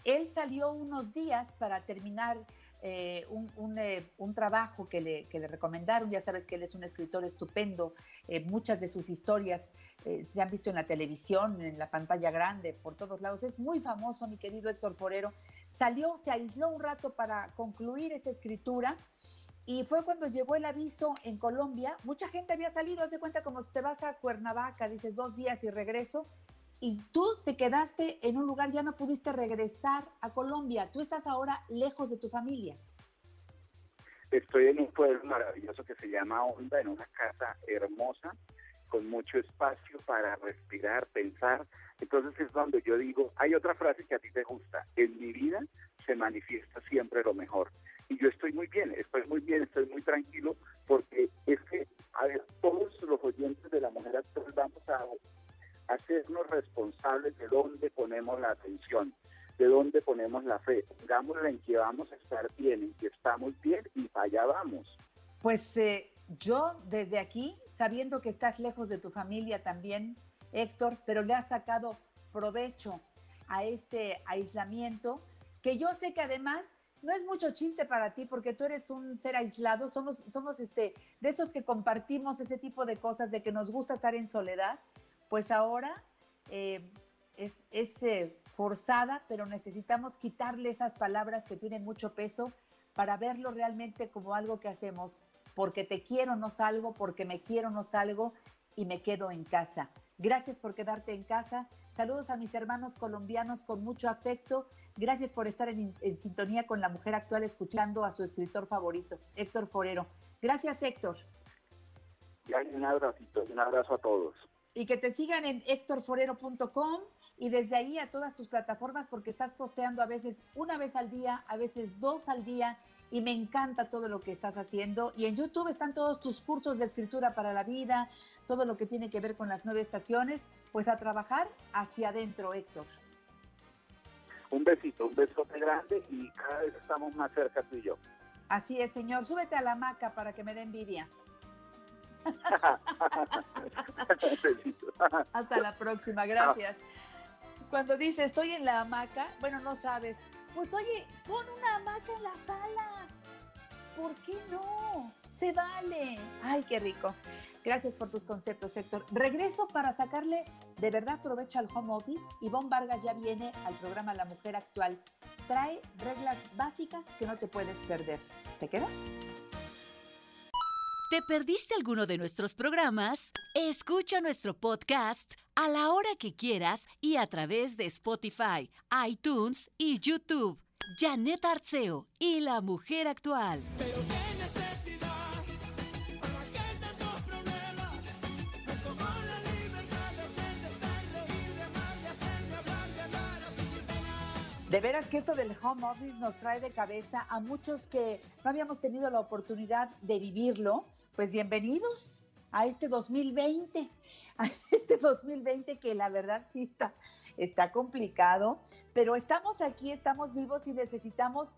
Él salió unos días para terminar eh, un, eh, un trabajo que le, que le recomendaron. Ya sabes que él es un escritor estupendo. eh, muchas de sus historias se han visto en la televisión, en la pantalla grande, por todos lados. Es muy famoso, mi querido Héctor Forero. Salió, se aisló un rato para concluir esa escritura. Y fue cuando llegó el aviso en Colombia. Mucha gente había salido, hace cuenta como si te vas a Cuernavaca, dices dos días y regreso. Y tú te quedaste en un lugar, ya no pudiste regresar a Colombia. Tú estás ahora lejos de tu familia. Estoy en un pueblo maravilloso que se llama Honda, en una casa hermosa, con mucho espacio para respirar, pensar. Entonces es donde yo digo, hay otra frase que a ti te gusta, en mi vida se manifiesta siempre lo mejor. Y yo estoy muy bien, estoy muy bien, estoy muy tranquilo, porque es que, a ver, todos los oyentes de la mujer actual vamos a hacernos responsables de dónde ponemos la atención, de dónde ponemos la fe. Pongámosla en que vamos a estar bien, en que estamos bien y para allá vamos. Pues eh, yo desde aquí, sabiendo que estás lejos de tu familia también, Héctor, pero le has sacado provecho a este aislamiento, que yo sé que además no es mucho chiste para ti porque tú eres un ser aislado, somos, somos este, de esos que compartimos ese tipo de cosas, de que nos gusta estar en soledad, pues ahora eh, es, eh, forzada, pero necesitamos quitarle esas palabras que tienen mucho peso para verlo realmente como algo que hacemos, porque te quiero no salgo, porque me quiero no salgo, y me quedo en casa. Gracias por quedarte en casa. Saludos a mis hermanos colombianos con mucho afecto. Gracias por estar en, sintonía con la mujer actual escuchando a su escritor favorito, Héctor Forero. Gracias, Héctor. Y un abracito, un abrazo a todos. Y que te sigan en héctorforero.com y desde ahí a todas tus plataformas porque estás posteando a veces una vez al día, a veces dos al día y me encanta todo lo que estás haciendo. Y en YouTube están todos tus cursos de escritura para la vida, todo lo que tiene que ver con las nueve estaciones, pues a trabajar hacia adentro, Héctor. Un besito, un besote grande y cada vez estamos más cerca tú y yo. Así es, señor. Súbete a la hamaca para que me dé envidia. (laughs) Hasta la próxima, gracias. Cuando dice estoy en la hamaca, bueno, no sabes. Pues oye, pon una hamaca en la sala. ¿Por qué no? Se vale. Ay, qué rico. Gracias por tus conceptos, Héctor. Regreso para sacarle de verdad provecho al home office. Ivonne Vargas ya viene al programa La Mujer Actual. Trae reglas básicas que no te puedes perder. ¿Te quedas? ¿Te perdiste alguno de nuestros programas? Escucha nuestro podcast a la hora que quieras y a través de Spotify, iTunes y YouTube. Janet Arceo y la mujer actual. De veras que esto del home office nos trae de cabeza a muchos que no habíamos tenido la oportunidad de vivirlo. Pues bienvenidos a este 2020, (laughs) a este 2020 que la verdad sí está, está complicado, pero estamos aquí, estamos vivos y necesitamos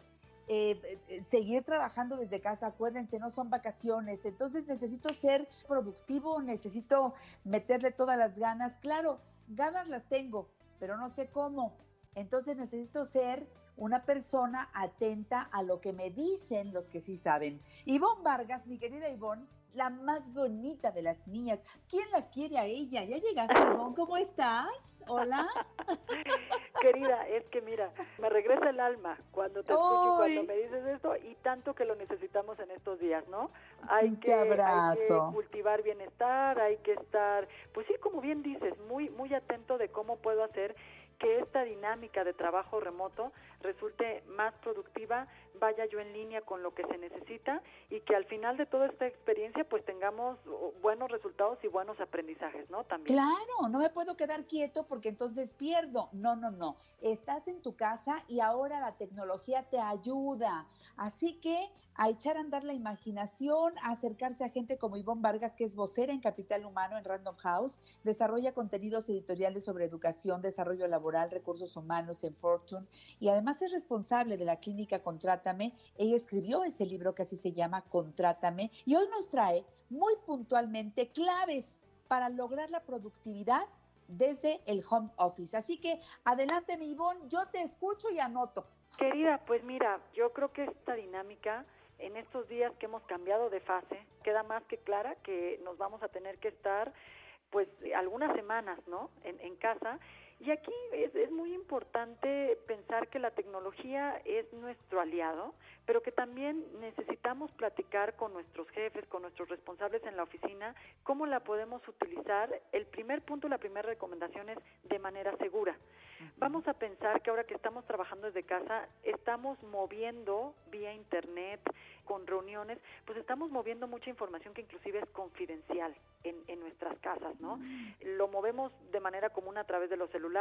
eh, eh, seguir trabajando desde casa. Acuérdense, no son vacaciones, entonces necesito ser productivo, necesito meterle todas las ganas. Claro, ganas las tengo, pero no sé cómo. Entonces necesito ser una persona atenta a lo que me dicen los que sí saben. Ivonne Vargas, mi querida Ivonne, la más bonita de las niñas. ¿Quién la quiere a ella? ¿Ya llegaste, Ivonne? ¿Cómo estás? Hola. (laughs) Querida, es que mira, me regresa el alma cuando te escucho Ay. cuando me dices esto y tanto que lo necesitamos en estos días, ¿no? Hay que, hay que cultivar bienestar, hay que estar, pues sí, como bien dices, muy, muy atento de cómo puedo hacer que esta dinámica de trabajo remoto resulte más productiva, vaya yo en línea con lo que se necesita y que al final de toda esta experiencia pues tengamos buenos resultados y buenos aprendizajes, ¿no? También. Claro, no me puedo quedar quieto porque entonces pierdo. No, no, no. Estás en tu casa y ahora la tecnología te ayuda. Así que a echar a andar la imaginación, a acercarse a gente como Ivonne Vargas, que es vocera en Capital Humano en Random House, desarrolla contenidos editoriales sobre educación, desarrollo laboral, recursos humanos en Fortune y además es responsable de la clínica Contrátame. Ella escribió ese libro que así se llama Contrátame y hoy nos trae muy puntualmente claves para lograr la productividad desde el home office. Así que adelante, mi Ivonne, yo te escucho y anoto. Querida, pues mira, yo creo que esta dinámica en estos días que hemos cambiado de fase queda más que clara que nos vamos a tener que estar pues algunas semanas, ¿no? En, en casa. Y aquí es, es muy importante pensar que la tecnología es nuestro aliado, pero que también necesitamos platicar con nuestros jefes, con nuestros responsables en la oficina, cómo la podemos utilizar. El primer punto, la primera recomendación es de manera segura. Vamos a pensar que ahora que estamos trabajando desde casa, estamos moviendo vía internet, con reuniones, pues estamos moviendo mucha información que inclusive es confidencial en, en nuestras casas, ¿no? Lo movemos de manera común a través de los celulares,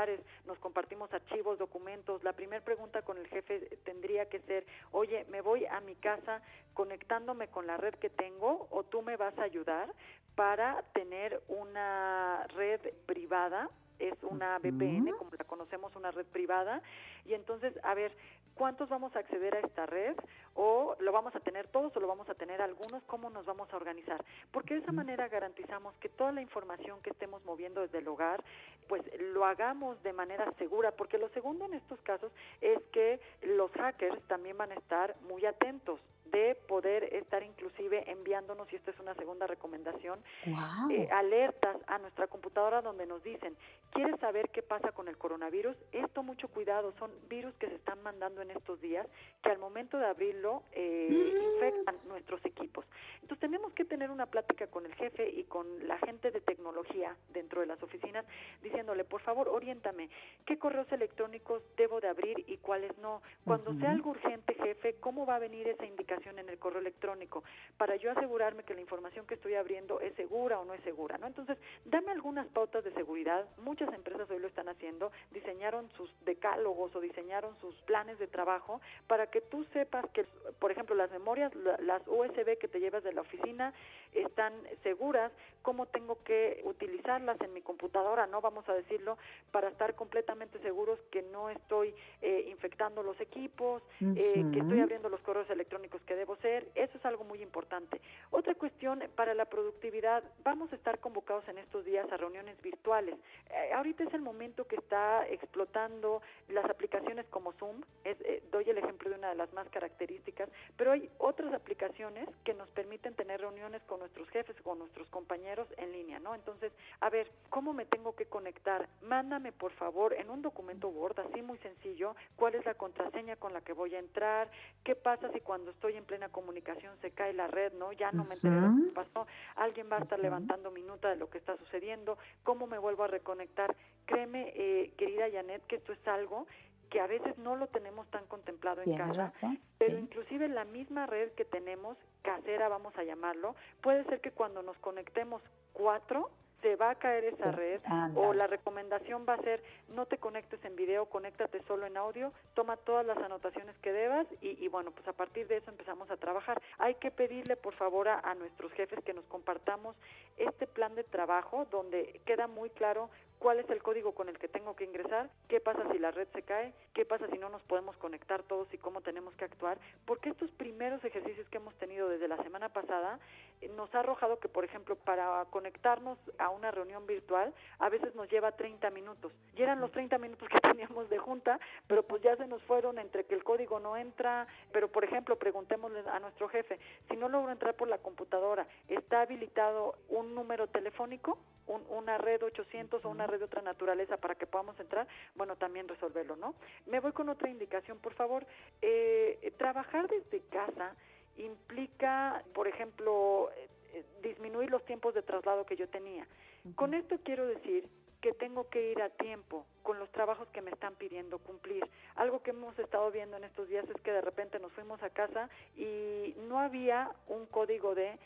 nos compartimos archivos, documentos. La primera pregunta con el jefe tendría que ser, oye, me voy a mi casa conectándome con la red que tengo o tú me vas a ayudar para tener una red privada es una VPN, como la conocemos, una red privada, y entonces, a ver, ¿cuántos vamos a acceder a esta red? ¿O lo vamos a tener todos o lo vamos a tener algunos? ¿Cómo nos vamos a organizar? Porque de esa manera garantizamos que toda la información que estemos moviendo desde el hogar, pues lo hagamos de manera segura, porque lo segundo en estos casos es que los hackers también van a estar muy atentos de poder estar inclusive enviándonos, y esta es una segunda recomendación, Wow. eh, alertas a nuestra computadora donde nos dicen, ¿quieres saber qué pasa con el coronavirus? Esto mucho cuidado, son virus que se están mandando en estos días que al momento de abrirlo eh, infectan nuestros equipos. Entonces tenemos que tener una plática con el jefe y con la gente de tecnología dentro de las oficinas diciéndole, por favor, oriéntame, ¿qué correos electrónicos debo de abrir y cuáles no? Cuando sea algo urgente, jefe, ¿cómo va a venir esa indicación en el correo electrónico? Para yo asegurarme que la información que estoy abriendo es segura o no es segura, ¿no? Entonces, dame algunas pautas de seguridad. Muchas empresas hoy lo están haciendo, diseñaron sus decálogos o diseñaron sus planes de trabajo para que tú sepas que, por ejemplo, las memorias, la- las USB que te llevas de la oficina están seguras, cómo tengo que utilizarlas en mi computadora, ¿no? Vamos a decirlo, para estar completamente seguros que no estoy eh, infectando los equipos, eh, que estoy abriendo los correos electrónicos que debo ser. Eso es algo muy importante. Otra cuestión para la productividad, vamos a estar convocados en estos días a reuniones virtuales. Eh, ahorita es el momento que está explotando las aplicaciones como Zoom. Es, eh, doy el ejemplo de una de las más características, pero hay otras aplicaciones que nos permiten tener reuniones con nuestros jefes, con nuestros compañeros en línea, ¿no? Entonces, a ver, ¿cómo me tengo que conectar? Mándame, por favor, en un documento Word, así muy sencillo, cuál es la contraseña con la que voy a entrar, qué pasa si cuando estoy en plena comunicación se cae la red, ¿no? Ya no me enteré de lo que Ujú. pasó, alguien va a estar levantando minuta de lo que está sucediendo, cómo me vuelvo a reconectar. Créeme, eh, querida Janet, que esto es algo que a veces no lo tenemos tan contemplado en casa, razón. pero sí. inclusive la misma red que tenemos, casera vamos a llamarlo, puede ser que cuando nos conectemos cuatro, se va a caer esa red o la recomendación va a ser no te conectes en video, conéctate solo en audio, toma todas las anotaciones que debas y, y bueno, pues a partir de eso empezamos a trabajar. Hay que pedirle por favor a, a nuestros jefes que nos compartamos este plan de trabajo donde queda muy claro cuál es el código con el que tengo que ingresar, qué pasa si la red se cae, qué pasa si no nos podemos conectar todos y cómo tenemos que actuar, porque estos primeros ejercicios que hemos tenido desde la semana pasada eh, nos ha arrojado que, por ejemplo, para conectarnos a una reunión virtual, a veces nos lleva 30 minutos. Y eran los 30 minutos que (laughs) teníamos de junta, pero pues ya se nos fueron entre que el código no entra, pero por ejemplo, preguntémosle a nuestro jefe, si no logro entrar por la computadora, ¿está habilitado un número telefónico? un- una red 800 o una red de otra naturaleza para que podamos entrar, bueno, también resolverlo, ¿no? Me voy con otra indicación, por favor. Eh, trabajar desde casa implica, por ejemplo, eh, eh, disminuir los tiempos de traslado que yo tenía. Con esto quiero decir que tengo que ir a tiempo con los trabajos que me están pidiendo cumplir. Algo que hemos estado viendo en estos días es que de repente nos fuimos a casa y no había un código de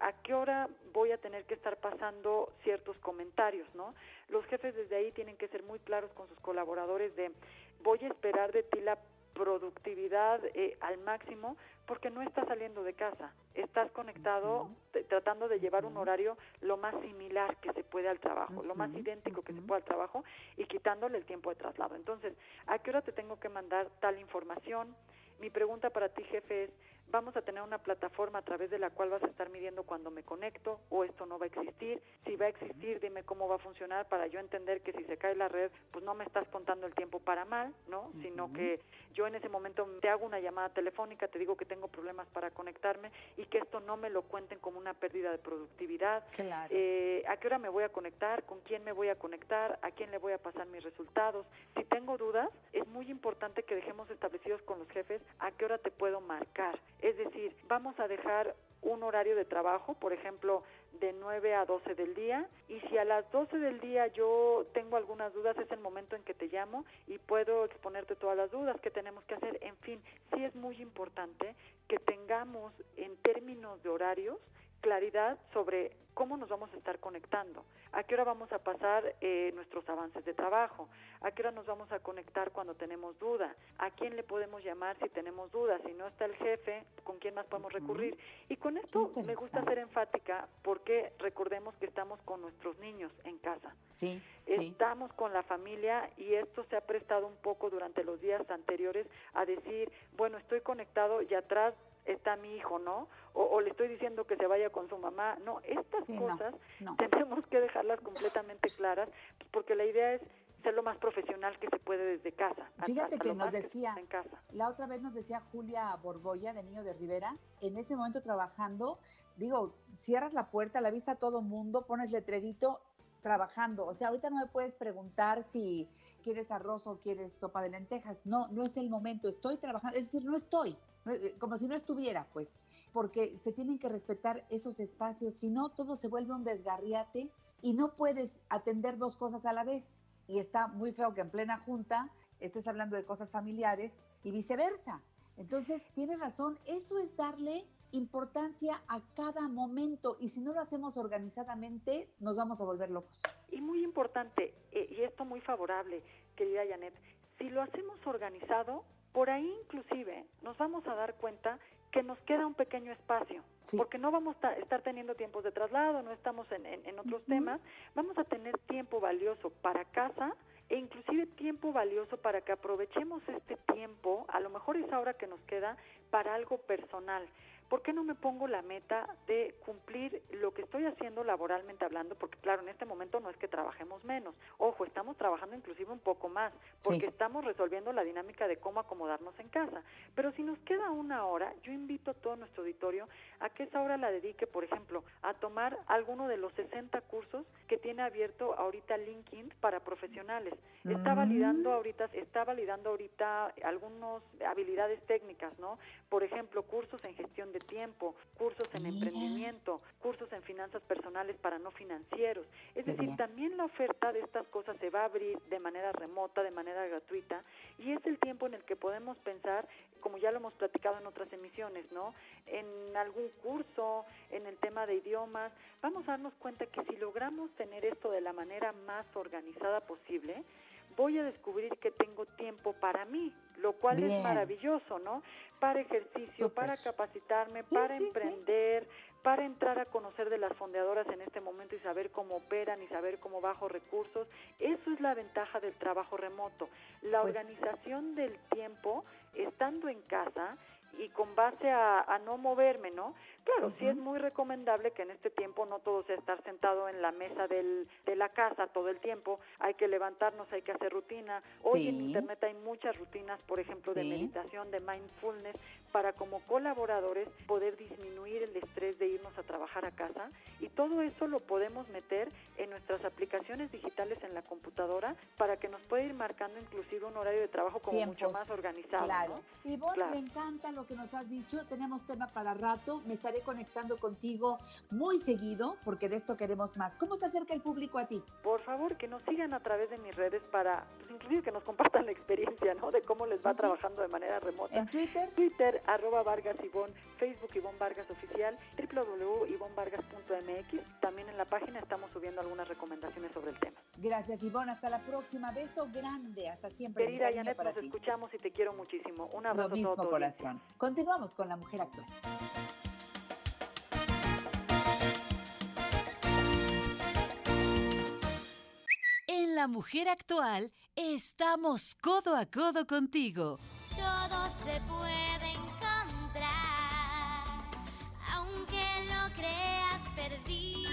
a qué hora voy a tener que estar pasando ciertos comentarios, ¿no? Los jefes desde ahí tienen que ser muy claros con sus colaboradores de voy a esperar de ti la productividad eh, al máximo porque no estás saliendo de casa, estás conectado tratando de llevar un horario lo más similar que se puede al trabajo, lo más idéntico que se puede al trabajo y quitándole el tiempo de traslado. Entonces, ¿a qué hora te tengo que mandar tal información? Mi pregunta para ti, jefe, es, ¿vamos a tener una plataforma a través de la cual vas a estar midiendo cuando me conecto o esto no va a existir? Si va a existir, dime cómo va a funcionar para yo entender que si se cae la red, pues no me estás contando el tiempo para mal, ¿no? Sino que yo en ese momento te hago una llamada telefónica, te digo que tengo problemas para conectarme y que esto no me lo cuenten como una pérdida de productividad. Claro. Eh, ¿A qué hora me voy a conectar? ¿Con quién me voy a conectar? ¿A quién le voy a pasar mis resultados? Si tengo dudas, es muy importante que dejemos establecidos con los jefes a qué hora te puedo marcar. Es decir, vamos a dejar un horario de trabajo, por ejemplo, de 9 a 12 del día, y si a las 12 del día yo tengo algunas dudas, es el momento en que te llamo y puedo exponerte todas las dudas que tenemos que hacer. En fin, sí es muy importante que tengamos en términos de horarios claridad sobre cómo nos vamos a estar conectando, a qué hora vamos a pasar eh, nuestros avances de trabajo, a qué hora nos vamos a conectar cuando tenemos duda, a quién le podemos llamar si tenemos dudas, si no está el jefe, con quién más podemos recurrir. Y con esto me gusta ser enfática porque recordemos que estamos con nuestros niños en casa. Sí, sí. Estamos con la familia y esto se ha prestado un poco durante los días anteriores a decir, bueno, estoy conectado y atrás está mi hijo, ¿no? O, o le estoy diciendo que se vaya con su mamá. No, estas Sí, cosas no. tenemos que dejarlas completamente claras pues, porque la idea es ser lo más profesional que se puede desde casa. Fíjate que nos decía, pueda en casa. la otra vez nos decía Julia Borboya de Niño de Rivera, en ese momento trabajando, digo, cierras la puerta, la avisa a todo mundo, pones letrerito, trabajando. O sea, ahorita no me puedes preguntar si quieres arroz o quieres sopa de lentejas. No, no es el momento. Estoy trabajando. Es decir, no estoy. eh, Como si no estuviera, pues. Porque se tienen que respetar esos espacios. Si no, todo se vuelve un desgarriate y no puedes atender dos cosas a la vez. Y está muy feo que en plena junta estés hablando de cosas familiares y viceversa. Entonces, tienes razón. Eso es darle importancia a cada momento y si no lo hacemos organizadamente nos vamos a volver locos. Y muy importante, eh, y esto muy favorable, querida Janet, si lo hacemos organizado, por ahí inclusive nos vamos a dar cuenta que nos queda un pequeño espacio, porque no vamos a estar teniendo tiempos de traslado, no estamos en, en- en otros temas, vamos a tener tiempo valioso para casa e inclusive tiempo valioso para que aprovechemos este tiempo, a lo mejor es ahora que nos queda, para algo personal. ¿Por qué no me pongo la meta de cumplir lo que estoy haciendo laboralmente hablando? Porque claro, en este momento no es que trabajemos menos. Ojo, estamos trabajando inclusive un poco más, porque Sí. estamos resolviendo la dinámica de cómo acomodarnos en casa. Pero si nos queda una hora, yo invito a todo nuestro auditorio a que esa hora la dedique, por ejemplo, a tomar alguno de los 60 cursos que tiene abierto ahorita LinkedIn para profesionales. Está Mm. validando ahorita, está validando ahorita algunas habilidades técnicas, ¿no? Por ejemplo, cursos en gestión de tiempo, cursos en emprendimiento, cursos en finanzas personales para no financieros. Es Qué decir, bien. también la oferta de estas cosas se va a abrir de manera remota, de manera gratuita, y es el tiempo en el que podemos pensar, como ya lo hemos platicado en otras emisiones, ¿no? En algún curso, en el tema de idiomas, vamos a darnos cuenta que si logramos tener esto de la manera más organizada posible, voy a descubrir que tengo tiempo para mí, lo cual Bien. es maravilloso, ¿no? Para ejercicio, para capacitarme, para sí, sí. emprender, para entrar a conocer de las fondeadoras en este momento y saber cómo operan y saber cómo bajo recursos. Eso es la ventaja del trabajo remoto. La Pues- organización del tiempo estando en casa y con base a, a no moverme, ¿no? Claro, sí es muy recomendable que en este tiempo no todo sea estar sentado en la mesa del, de la casa todo el tiempo, hay que levantarnos, hay que hacer rutina. Hoy en Sí. internet hay muchas rutinas, por ejemplo, de Sí. meditación, de mindfulness, para como colaboradores poder disminuir el estrés de irnos a trabajar a casa y todo eso lo podemos meter en nuestras aplicaciones digitales en la computadora para que nos pueda ir marcando inclusive un horario de trabajo como mucho Tiempos. más organizado. Claro. ¿no? Ivonne, Claro. me encanta lo que nos has dicho. Tenemos tema para rato. Me estaré conectando contigo muy seguido porque de esto queremos más. ¿Cómo se acerca el público a ti? Por favor, que nos sigan a través de mis redes para, pues inclusive que nos compartan la experiencia, ¿no? De cómo les va Sí, sí. trabajando de manera remota. ¿En Twitter? Twitter, arroba Vargas Ivonne, Facebook Ivonne Vargas Oficial, www.ivonvargas.mx. También en la página estamos subiendo algunas recomendaciones sobre el tema. Gracias, Ivonne. Hasta la próxima. Beso grande. Hasta siempre. Querida Janet, nos ti. escuchamos y te quiero muchísimo. Un Lo abrazo a mismo, todo corazón. Continuamos con la mujer actual. En La Mujer Actual estamos codo a codo contigo. Todo se puede encontrar, aunque lo creas perdido.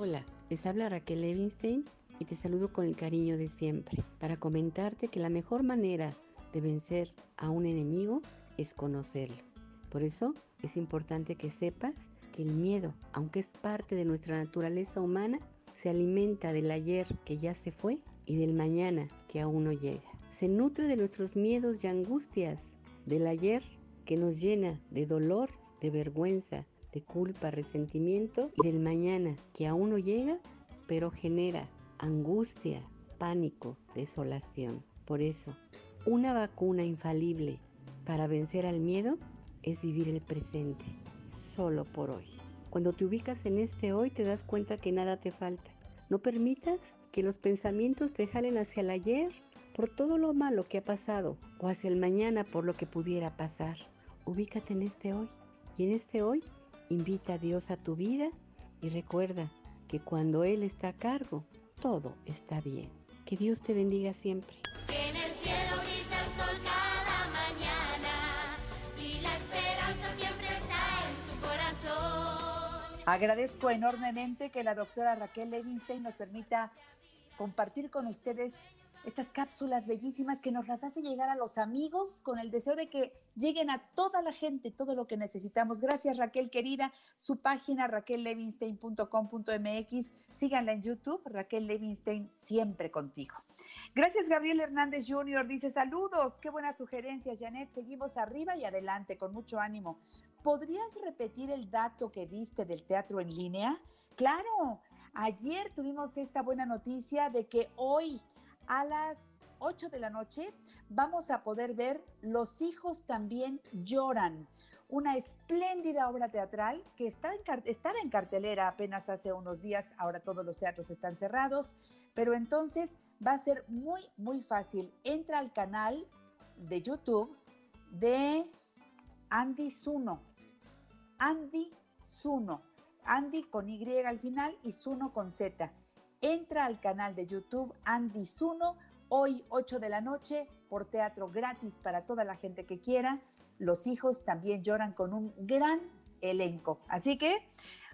Hola, les habla Raquel Levinstein y te saludo con el cariño de siempre para comentarte que la mejor manera de vencer a un enemigo es conocerlo. Por eso es importante que sepas que el miedo, aunque es parte de nuestra naturaleza humana, se alimenta del ayer que ya se fue y del mañana que aún no llega. Se nutre de nuestros miedos y angustias, del ayer que nos llena de dolor, de vergüenza, culpa, resentimiento y del mañana que aún no llega, pero genera angustia, pánico, desolación. Por eso, una vacuna infalible para vencer al miedo es vivir el presente, solo por hoy. Cuando te ubicas en este hoy te das cuenta que nada te falta. No permitas que los pensamientos te jalen hacia el ayer por todo lo malo que ha pasado o hacia el mañana por lo que pudiera pasar. Ubícate en este hoy y en este hoy invita a Dios a tu vida y recuerda que cuando Él está a cargo, todo está bien. Que Dios te bendiga siempre. Que en el cielo brilla el sol cada mañana y la esperanza siempre está en tu corazón. Agradezco enormemente que la doctora Raquel Levinstein nos permita compartir con ustedes estas cápsulas bellísimas que nos las hace llegar a los amigos con el deseo de que lleguen a toda la gente todo lo que necesitamos. Gracias Raquel querida, su página raquellevinstein.com.mx, síganla en YouTube, Raquel Levinstein siempre contigo. Gracias Gabriel Hernández Jr. dice saludos, qué buenas sugerencias Janet, seguimos arriba y adelante con mucho ánimo. ¿Podrías repetir el dato que diste del teatro en línea? Claro, ayer tuvimos esta buena noticia de que hoy a las 8 de la noche vamos a poder ver Los hijos también lloran, una espléndida obra teatral que está en estaba en cartelera apenas hace unos días, ahora todos los teatros están cerrados, pero entonces va a ser muy, muy fácil. Entra al canal de YouTube de Andy Zuno. Andy Zuno. Andy con Y al final y Zuno con Z. Entra al canal de YouTube Andy Zuno, hoy 8 de la noche, por teatro gratis para toda la gente que quiera. Los hijos también lloran con un gran elenco. Así que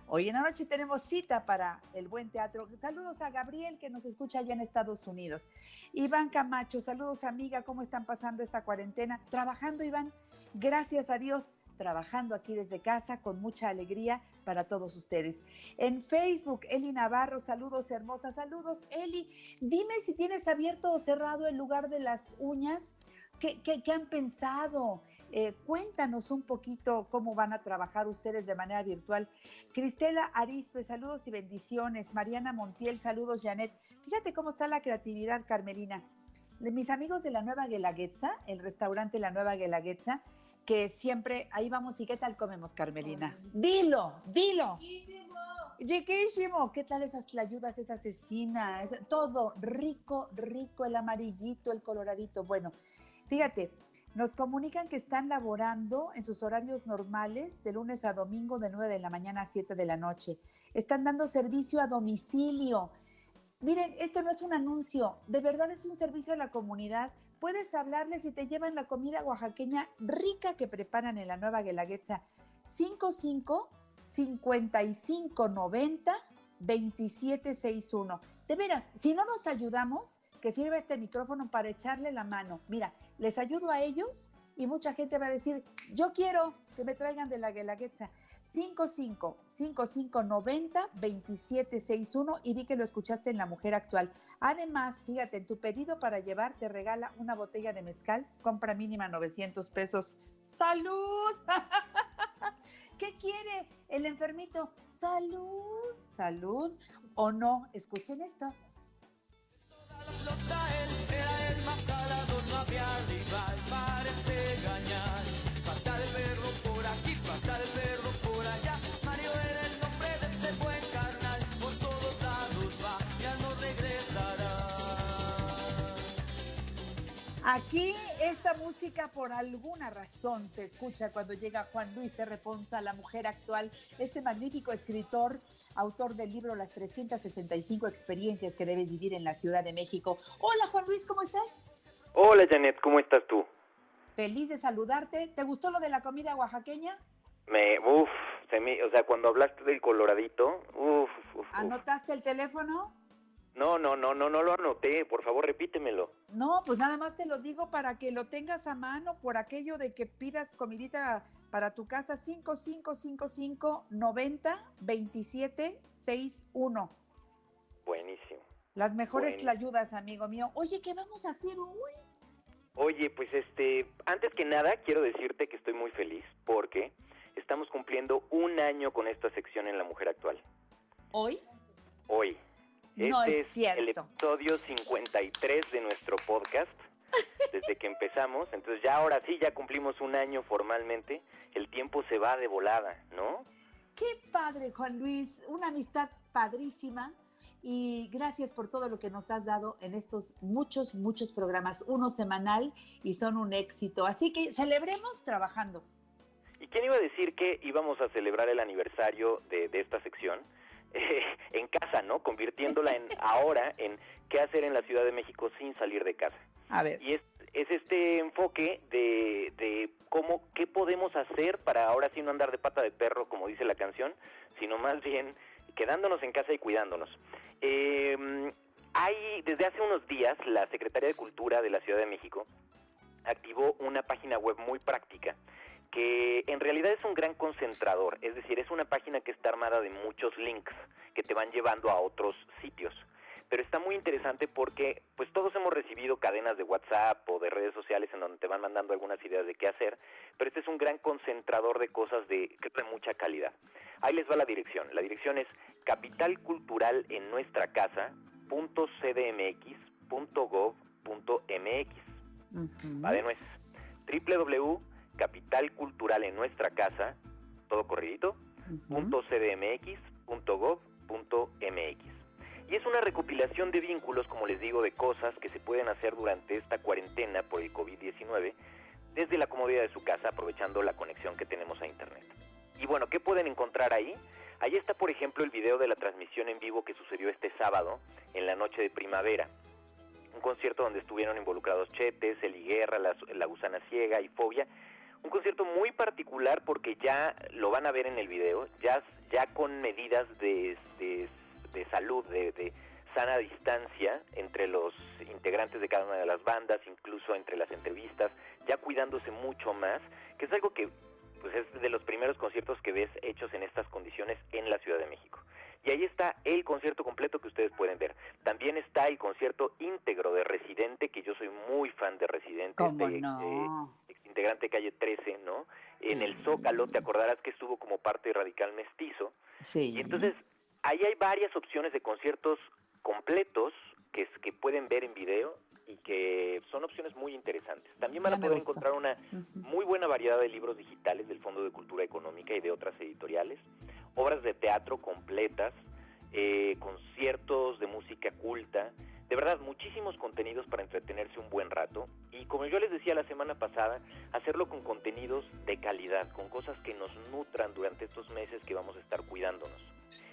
hoy en la noche tenemos cita para el buen teatro. Saludos a Gabriel que nos escucha allá en Estados Unidos. Iván Camacho, saludos amiga, ¿cómo están pasando esta cuarentena? Trabajando, Iván. Gracias a Dios, trabajando aquí desde casa con mucha alegría para todos ustedes. En Facebook, Eli Navarro, saludos hermosa, saludos Eli. Dime si tienes abierto o cerrado el lugar de las uñas. ¿Qué, qué- qué han pensado? Eh, cuéntanos un poquito cómo van a trabajar ustedes de manera virtual. Cristela Arispe, saludos y bendiciones. Mariana Montiel, saludos Janet. Fíjate cómo está la creatividad, Carmelina. Mis amigos de la Nueva Guelaguetza, el restaurante La Nueva Guelaguetza, que siempre ahí vamos y qué tal comemos, Carmelina. Dilo, dilo. Riquísimo. ¿Qué tal esas tlayudas, esa cecina? Esa- todo rico, rico, el amarillito, el coloradito. Bueno, fíjate, nos comunican que están laborando en sus horarios normales de lunes a domingo de 9 de la mañana a 7 de la noche. Están dando servicio a domicilio. Miren, esto no es un anuncio, de verdad es un servicio a la comunidad. Puedes hablarles y te llevan la comida oaxaqueña rica que preparan en la Nueva Guelaguetza. 55 55 90 27 61. De veras, si no nos ayudamos, que sirva este micrófono para echarle la mano. Mira, les ayudo a ellos y mucha gente va a decir, yo quiero que me traigan de la Guelaguetza. 55 55 90 27 61 y di que lo escuchaste en La Mujer Actual. Además, fíjate, en tu pedido para llevar te regala una botella de mezcal, compra mínima 900 pesos. ¡Salud! (laughs) ¿Qué quiere el enfermito? Salud, salud o no. Escuchen esto. Aquí esta música por alguna razón se escucha cuando llega Juan Luis R. Ponza, la mujer actual, este magnífico escritor, autor del libro Las 365 experiencias que debes vivir en la Ciudad de México. Hola Juan Luis, ¿cómo estás? Hola Janet, ¿cómo estás tú? Feliz de saludarte. ¿Te gustó lo de la comida oaxaqueña? Me, uff, se me, o sea, cuando hablaste del coloradito, uff, uf, uf. ¿Anotaste el teléfono? No, no, no, no, no lo anoté, por favor repítemelo. No, pues nada más te lo digo para que lo tengas a mano por aquello de que pidas comidita para tu casa 5555 90 27 61. Buenísimo. Las mejores Bueno. tlayudas, amigo mío. Oye, ¿qué vamos a hacer hoy? Oye, pues este, antes que nada quiero decirte que estoy muy feliz porque estamos cumpliendo un año con esta sección en La Mujer Actual. ¿Hoy? Hoy. No este es cierto. el episodio 53 de nuestro podcast, desde que empezamos. Entonces ya ahora sí, ya cumplimos un año formalmente. El tiempo se va de volada, ¿no? Qué padre, Juan Luis. Una amistad padrísima. Y gracias por todo lo que nos has dado en estos muchos, muchos programas. Uno semanal y son un éxito. Así que celebremos trabajando. ¿Y quién iba a decir que íbamos a celebrar el aniversario de, de esta sección? Eh, (laughs) en casa, ¿no? Convirtiéndola en (laughs) ahora en qué hacer en la Ciudad de México sin salir de casa. A ver. Y es, es este enfoque de, de cómo, qué podemos hacer para ahora sí no andar de pata de perro, como dice la canción, sino más bien quedándonos en casa y cuidándonos. Eh, hay, desde hace unos días, la Secretaría de Cultura de la Ciudad de México activó una página web muy práctica que en realidad es un gran concentrador, es decir, es una página que está armada de muchos links que te van llevando a otros sitios. Pero está muy interesante porque pues todos hemos recibido cadenas de WhatsApp o de redes sociales en donde te van mandando algunas ideas de qué hacer, pero este es un gran concentrador de cosas de, de mucha calidad. Ahí les va la dirección. La dirección es capital cultural en nuestra casa www.cdmx.gov.mx. Va de nuez. www.capitalcultural en nuestra casa, todo corridito, punto .cdmx.gov.mx. Y es una recopilación de vínculos, como les digo, de cosas que se pueden hacer durante esta cuarentena por el COVID-19 desde la comodidad de su casa, aprovechando la conexión que tenemos a Internet. Y bueno, ¿qué pueden encontrar ahí? Ahí está, por ejemplo, el video de la transmisión en vivo que sucedió este sábado, en la noche de primavera. Un concierto donde estuvieron involucrados Chetes, Eli Guerra, la, la Gusana Ciega y Fobia. Un concierto muy particular porque ya lo van a ver en el video, ya, ya con medidas de, de, de salud, de, de sana distancia entre los integrantes de cada una de las bandas, incluso entre las entrevistas, ya cuidándose mucho más, que es algo que pues es de los primeros conciertos que ves hechos en estas condiciones en la Ciudad de México. Y ahí está el concierto completo que ustedes pueden ver. También está el concierto íntegro de Residente, que yo soy muy fan de Residente, ¿Cómo no? ex integrante de Calle 13, ¿no? En el Zócalo, te acordarás que estuvo como parte de Radical Mestizo. Sí. Y entonces, ahí hay varias opciones de conciertos completos que, que pueden ver en video y que son opciones muy interesantes. También van a poder encontrar una muy buena variedad de libros digitales del Fondo de Cultura Económica y de otras editoriales, obras de teatro completas, eh, conciertos de música culta, de verdad muchísimos contenidos para entretenerse un buen rato y como yo les decía la semana pasada, hacerlo con contenidos de calidad, con cosas que nos nutran durante estos meses que vamos a estar cuidándonos.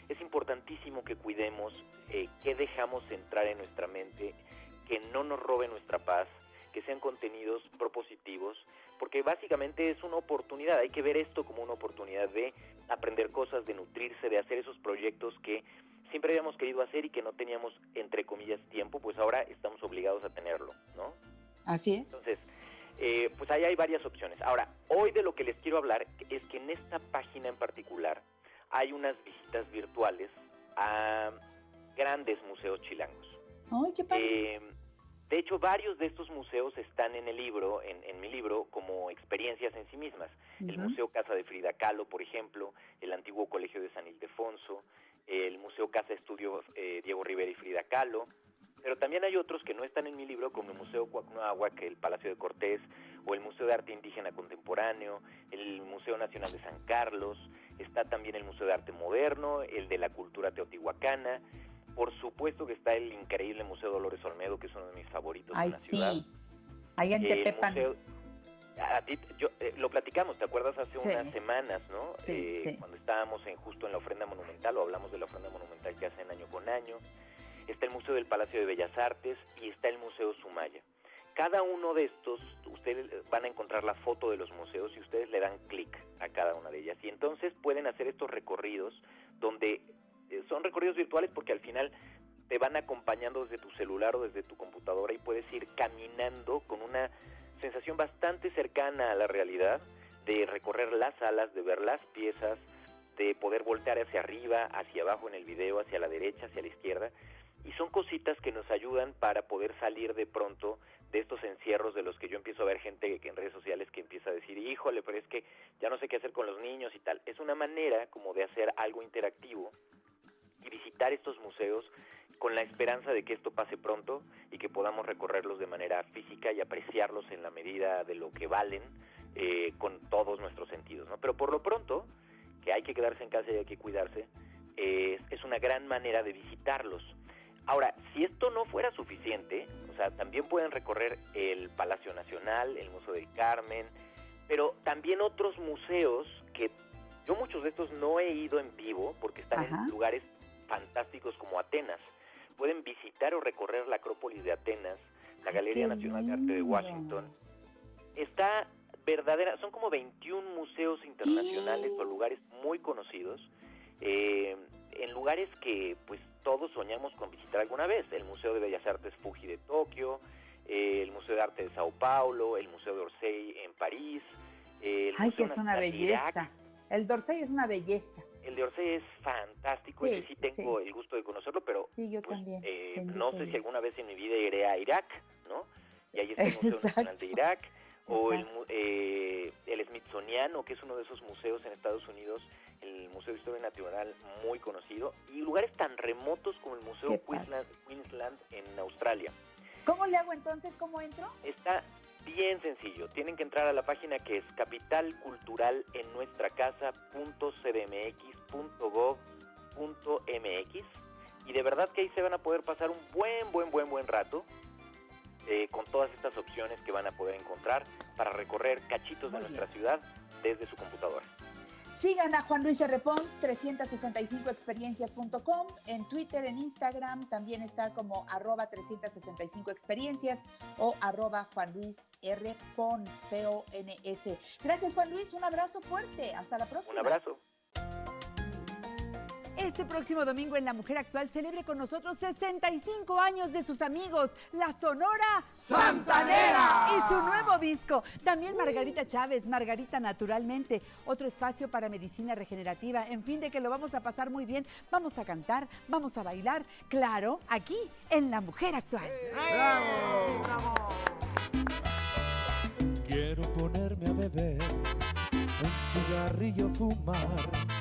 Es importantísimo que cuidemos eh, qué dejamos entrar en nuestra mente, que no nos robe nuestra paz, que sean contenidos propositivos, porque básicamente es una oportunidad, hay que ver esto como una oportunidad de aprender cosas, de nutrirse, de hacer esos proyectos que siempre habíamos querido hacer y que no teníamos, entre comillas, tiempo, pues ahora estamos obligados a tenerlo, ¿no? Así es. Entonces, eh, pues ahí hay varias opciones. Ahora, hoy de lo que les quiero hablar es que en esta página en particular hay unas visitas virtuales a grandes museos chilangos. Ay, qué padre. Eh, de hecho, varios de estos museos están en el libro, en, en mi libro, como experiencias en sí mismas. El. Museo Casa de Frida Kahlo, por ejemplo, el antiguo Colegio de San Ildefonso, el Museo Casa Estudio eh, Diego Rivera y Frida Kahlo, pero también hay otros que no están en mi libro, como el Museo Cuacnoagua, el Palacio de Cortés, o el Museo de Arte Indígena Contemporáneo, el Museo Nacional de San Carlos, está también el Museo de Arte Moderno, el de la Cultura Teotihuacana, por supuesto que está el increíble Museo Dolores Olmedo, que es uno de mis favoritos Ay, en la sí. ciudad. Ahí en Tepepan. museo- a ti- yo, eh, lo platicamos, ¿te acuerdas? Hace Sí. unas semanas, ¿no? Sí, Eh, sí. Cuando estábamos en, justo en la ofrenda monumental, o hablamos de la ofrenda monumental que hacen año con año. Está el Museo del Palacio de Bellas Artes y está el Museo Sumaya. Cada uno de estos, ustedes van a encontrar la foto de los museos y ustedes le dan clic a cada una de ellas. Y entonces pueden hacer estos recorridos donde virtuales porque al final te van acompañando desde tu celular o desde tu computadora y puedes ir caminando con una sensación bastante cercana a la realidad de recorrer las salas, de ver las piezas, de poder voltear hacia arriba, hacia abajo en el video, hacia la derecha, hacia la izquierda. Y son cositas que nos ayudan para poder salir de pronto de estos encierros de los que yo empiezo a ver gente que en redes sociales que empieza a decir, híjole, pero es que ya no sé qué hacer con los niños y tal. Es una manera como de hacer algo interactivo y visitar estos museos con la esperanza de que esto pase pronto y que podamos recorrerlos de manera física y apreciarlos en la medida de lo que valen eh, con todos nuestros sentidos. ¿no? Pero por lo pronto, que hay que quedarse en casa y hay que cuidarse, eh, es una gran manera de visitarlos. Ahora, si esto no fuera suficiente, o sea, también pueden recorrer el Palacio Nacional, el Museo del Carmen, pero también otros museos que yo muchos de estos no he ido en vivo porque están Ajá. en lugares fantásticos como Atenas. Pueden visitar o recorrer la Acrópolis de Atenas, la Galería Nacional de Arte de. Washington. Está verdadera, son como 21 museos internacionales o lugares muy conocidos, eh, en lugares que pues todos soñamos con visitar alguna vez. El Museo de Bellas Artes Fuji de Tokio, eh, el Museo de Arte de Sao Paulo, el Museo de Orsay en París. eh, el Ay, Museo que es una Irak. belleza. El Dorsey es una belleza. El de Orsay es fantástico, Sí, ese sí tengo el gusto de conocerlo, pero Sí, yo también. eh, no sé si alguna vez en mi vida iré a Irak, ¿no? Y ahí está el Museo Nacional de Exacto. Irak, o el, eh, el Smithsoniano, que es uno de esos museos en Estados Unidos, el Museo de Historia Natural muy conocido, y lugares tan remotos como el Museo. Queensland, Queensland en Australia. ¿Cómo le hago entonces? ¿Cómo entro? Está bien sencillo. Tienen que entrar a la página que es capital cultural en nuestra casa.cdmx.gov.mx y de verdad que ahí se van a poder pasar un buen, buen, buen, buen rato eh, con todas estas opciones que van a poder encontrar para recorrer cachitos de nuestra ciudad desde su computadora. Sigan a Juan Luis R. Pons, 365experiencias.com, en Twitter, en Instagram, también está como arroba 365experiencias o arroba Juan Luis R. Pons, P-O-N-S. Gracias Juan Luis, un abrazo fuerte, hasta la próxima. Un abrazo. Este próximo domingo en La Mujer Actual celebre con nosotros 65 años de sus amigos, la Sonora Santanera. Y su nuevo disco. También Margarita Chávez, Margarita Naturalmente. Otro espacio para medicina regenerativa. En fin, de que lo vamos a pasar muy bien. Vamos a cantar, vamos a bailar. Claro, aquí en La Mujer Actual. Quiero ponerme a beber, un cigarrillo fumar.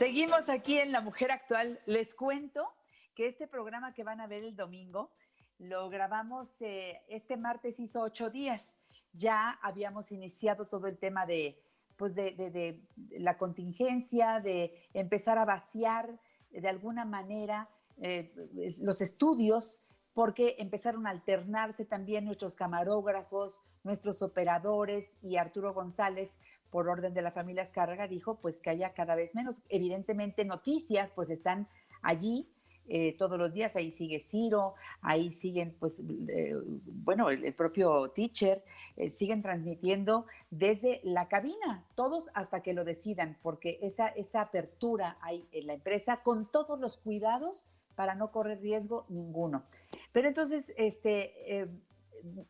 Seguimos aquí en La Mujer Actual. Les cuento que este programa que van a ver el domingo lo grabamos eh, este martes, hizo ocho días. Ya habíamos iniciado todo el tema de, pues de, la contingencia, de empezar a vaciar de alguna manera eh, los estudios, porque empezaron a alternarse también nuestros camarógrafos, nuestros operadores y Arturo González, por orden de la familia Escárraga, dijo pues que haya cada vez menos. Evidentemente noticias pues están allí eh, todos los días, ahí sigue Ciro, ahí siguen pues, eh, bueno, el, propio teacher, eh, siguen transmitiendo desde la cabina, todos hasta que lo decidan, porque esa, esa apertura hay en la empresa con todos los cuidados para no correr riesgo ninguno. Pero entonces, este,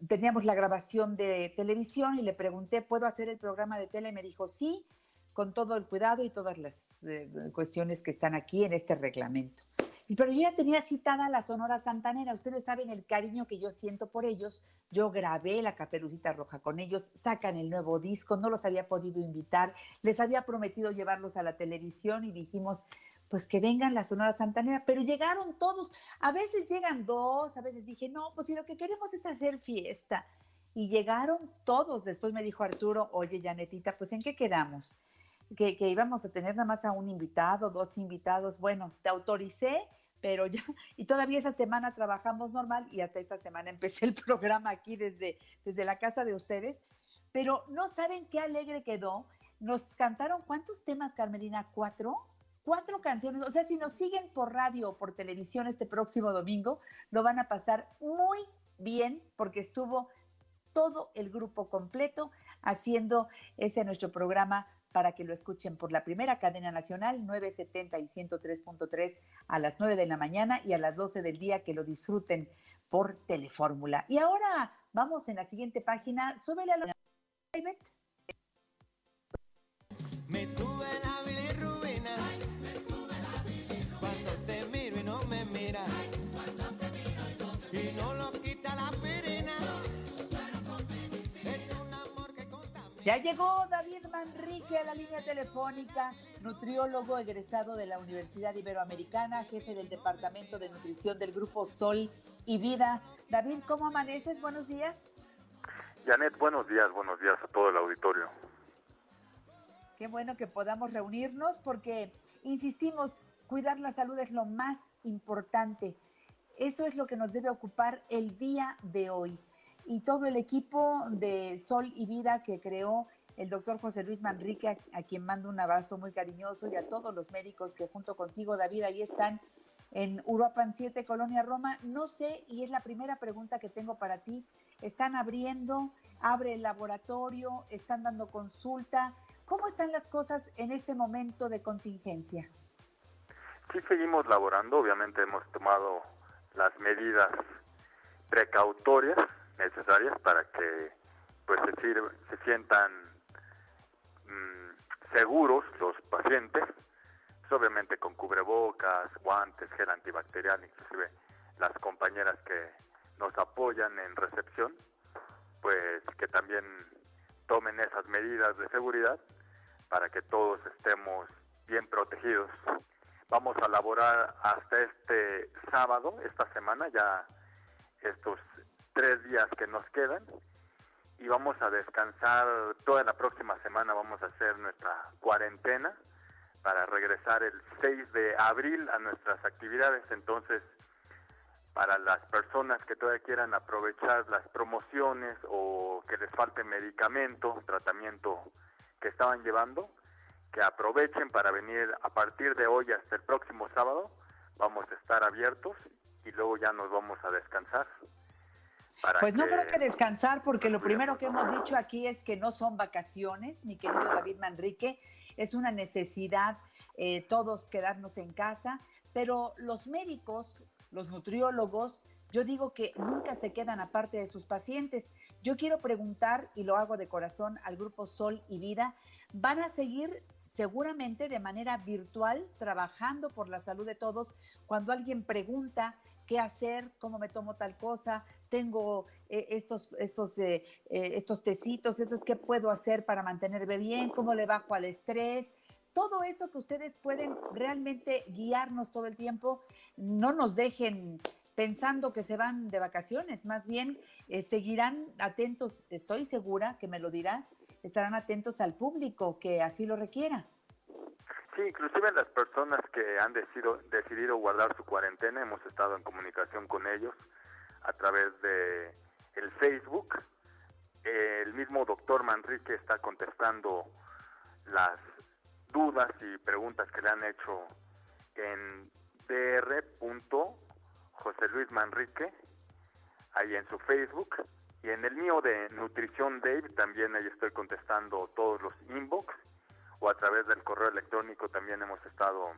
teníamos la grabación de televisión y le pregunté, ¿puedo hacer el programa de tele? Y me dijo, sí, con todo el cuidado y todas las eh, cuestiones que están aquí en este reglamento. Pero yo ya tenía citada la Sonora Santanera. Ustedes saben el cariño que yo siento por ellos. Yo grabé la Caperucita Roja con ellos, sacan el nuevo disco, no los había podido invitar, les había prometido llevarlos a la televisión y dijimos, pues que vengan la Sonora Santanera, pero llegaron todos. A veces llegan dos, a veces dije, no, pues si lo que queremos es hacer fiesta. Y llegaron todos. Después me dijo Arturo, oye, Janetita, pues ¿en qué quedamos? Que, que íbamos a tener nada más a un invitado, dos invitados. Bueno, te autoricé, pero ya, (laughs) y todavía esa semana trabajamos normal y hasta esta semana empecé el (laughs) programa aquí desde, desde la casa de ustedes. Pero no saben qué alegre quedó. Nos cantaron, ¿cuántos temas, Carmelina? ¿Cuatro? Cuatro canciones. O sea, si nos siguen por radio o por televisión este próximo domingo, lo van a pasar muy bien porque estuvo todo el grupo completo haciendo ese nuestro programa para que lo escuchen por la primera cadena nacional 970 y 103.3 a las 9 de la mañana y a las 12 del día que lo disfruten por Telefórmula. Y ahora vamos en la siguiente página, súbele a la Ya llegó David Manrique a la línea telefónica, nutriólogo egresado de la Universidad Iberoamericana, jefe del Departamento de Nutrición del Grupo Sol y Vida. David, ¿cómo amaneces? Buenos días. Janet, buenos días, buenos días a todo el auditorio. Qué bueno que podamos reunirnos porque, insistimos, cuidar la salud es lo más importante. Eso es lo que nos debe ocupar el día de hoy. Y todo el equipo de Sol y Vida que creó el doctor José Luis Manrique, a, quien mando un abrazo muy cariñoso, y a todos los médicos que junto contigo, David, ahí están en Uruapan 7, Colonia Roma. No sé, y es la primera pregunta que tengo para ti. ¿Están abriendo? ¿Abre el laboratorio? ¿Están dando consulta? ¿Cómo están las cosas en este momento de contingencia? Sí seguimos laborando, obviamente hemos tomado las medidas precautorias necesarias para que pues se, sirve- se sientan mm, seguros los pacientes, pues, obviamente con cubrebocas, guantes, gel antibacterial, inclusive las compañeras que nos apoyan en recepción, pues que también tomen esas medidas de seguridad para que todos estemos bien protegidos. Vamos a laborar hasta este sábado, esta semana, ya estos tres días que nos quedan, y vamos a descansar toda la próxima semana, vamos a hacer nuestra cuarentena para regresar el 6 de abril a nuestras actividades. Entonces, para las personas que todavía quieran aprovechar las promociones o que les falte medicamento, tratamiento que estaban llevando, que aprovechen para venir a partir de hoy hasta el próximo sábado. Vamos a estar abiertos y luego ya nos vamos a descansar. Pues no que- creo que descansar, porque lo primero que hemos dicho aquí es que no son vacaciones, mi querido David Manrique, es una necesidad eh, todos quedarnos en casa, pero los médicos, los nutriólogos, yo digo que nunca se quedan aparte de sus pacientes. Yo quiero preguntar, y lo hago de corazón, al grupo Sol y Vida, ¿van a seguir seguramente de manera virtual trabajando por la salud de todos cuando alguien pregunta qué hacer, cómo me tomo tal cosa, tengo eh, estos, estos, eh, eh, estos tecitos, estos qué puedo hacer para mantenerme bien, cómo le bajo al estrés. Todo eso que ustedes pueden realmente guiarnos todo el tiempo, no nos dejen pensando que se van de vacaciones, más bien seguirán atentos, estoy segura que me lo dirás, estarán atentos al público que así lo requiera. Sí, inclusive las personas que han decidido, decidido guardar su cuarentena, hemos estado en comunicación con ellos a través de el Facebook. El mismo doctor Manrique está contestando las dudas y preguntas que le han hecho en dr. Luis Manrique, ahí en su Facebook. Y en el mío de Nutrición Dave también ahí estoy contestando todos los inbox o a través del correo electrónico también hemos estado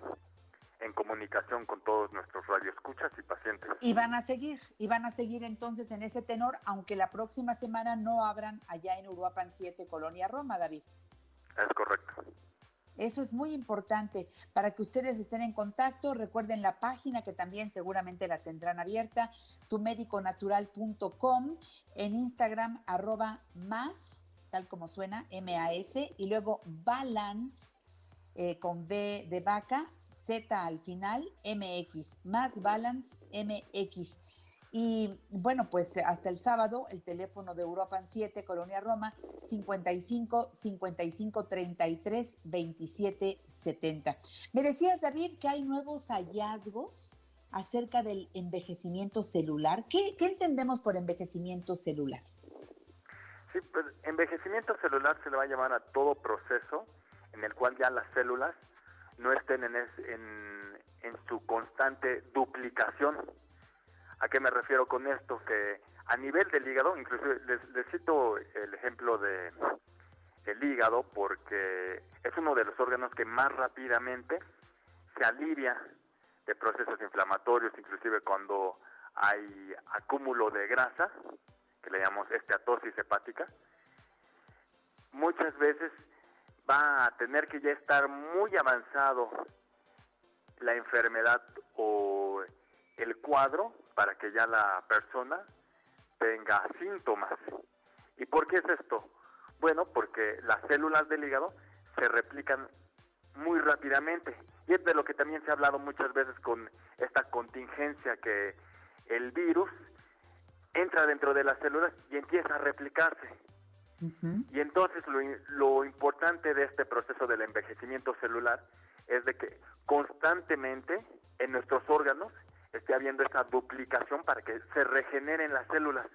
en comunicación con todos nuestros radioescuchas y pacientes. Y van a seguir, y van a seguir entonces en ese tenor, aunque la próxima semana no abran allá en Uruapan 7, Colonia Roma, David. Es correcto. Eso es muy importante para que ustedes estén en contacto. Recuerden la página que también seguramente la tendrán abierta, tumediconatural.com, en Instagram arroba más, tal como suena, M-A-S, y luego balance eh, con B de vaca, Z al final, MX, más balance MX. Y bueno, pues hasta el sábado, el teléfono de Europan 7, Colonia Roma, 55 55 33 27 70. Me decías, David, que hay nuevos hallazgos acerca del envejecimiento celular. ¿Qué, qué entendemos por envejecimiento celular? Sí, pues envejecimiento celular se le va a llamar a todo proceso en el cual ya las células no estén en, es- en, en su constante duplicación. ¿A qué me refiero con esto? Que a nivel del hígado, inclusive les, les cito el ejemplo de el hígado porque es uno de los órganos que más rápidamente se alivia de procesos inflamatorios, inclusive cuando hay acúmulo de grasa, que le llamamos esteatosis hepática, muchas veces va a tener que ya estar muy avanzado la enfermedad o el cuadro para que ya la persona tenga síntomas. ¿Y por qué es esto? Bueno, porque las células del hígado se replican muy rápidamente. Y es de lo que también se ha hablado muchas veces con esta contingencia que el virus entra dentro de las células y empieza a replicarse. Y entonces lo, lo importante de este proceso del envejecimiento celular es de que constantemente en nuestros órganos esté habiendo esa duplicación para que se regeneren las células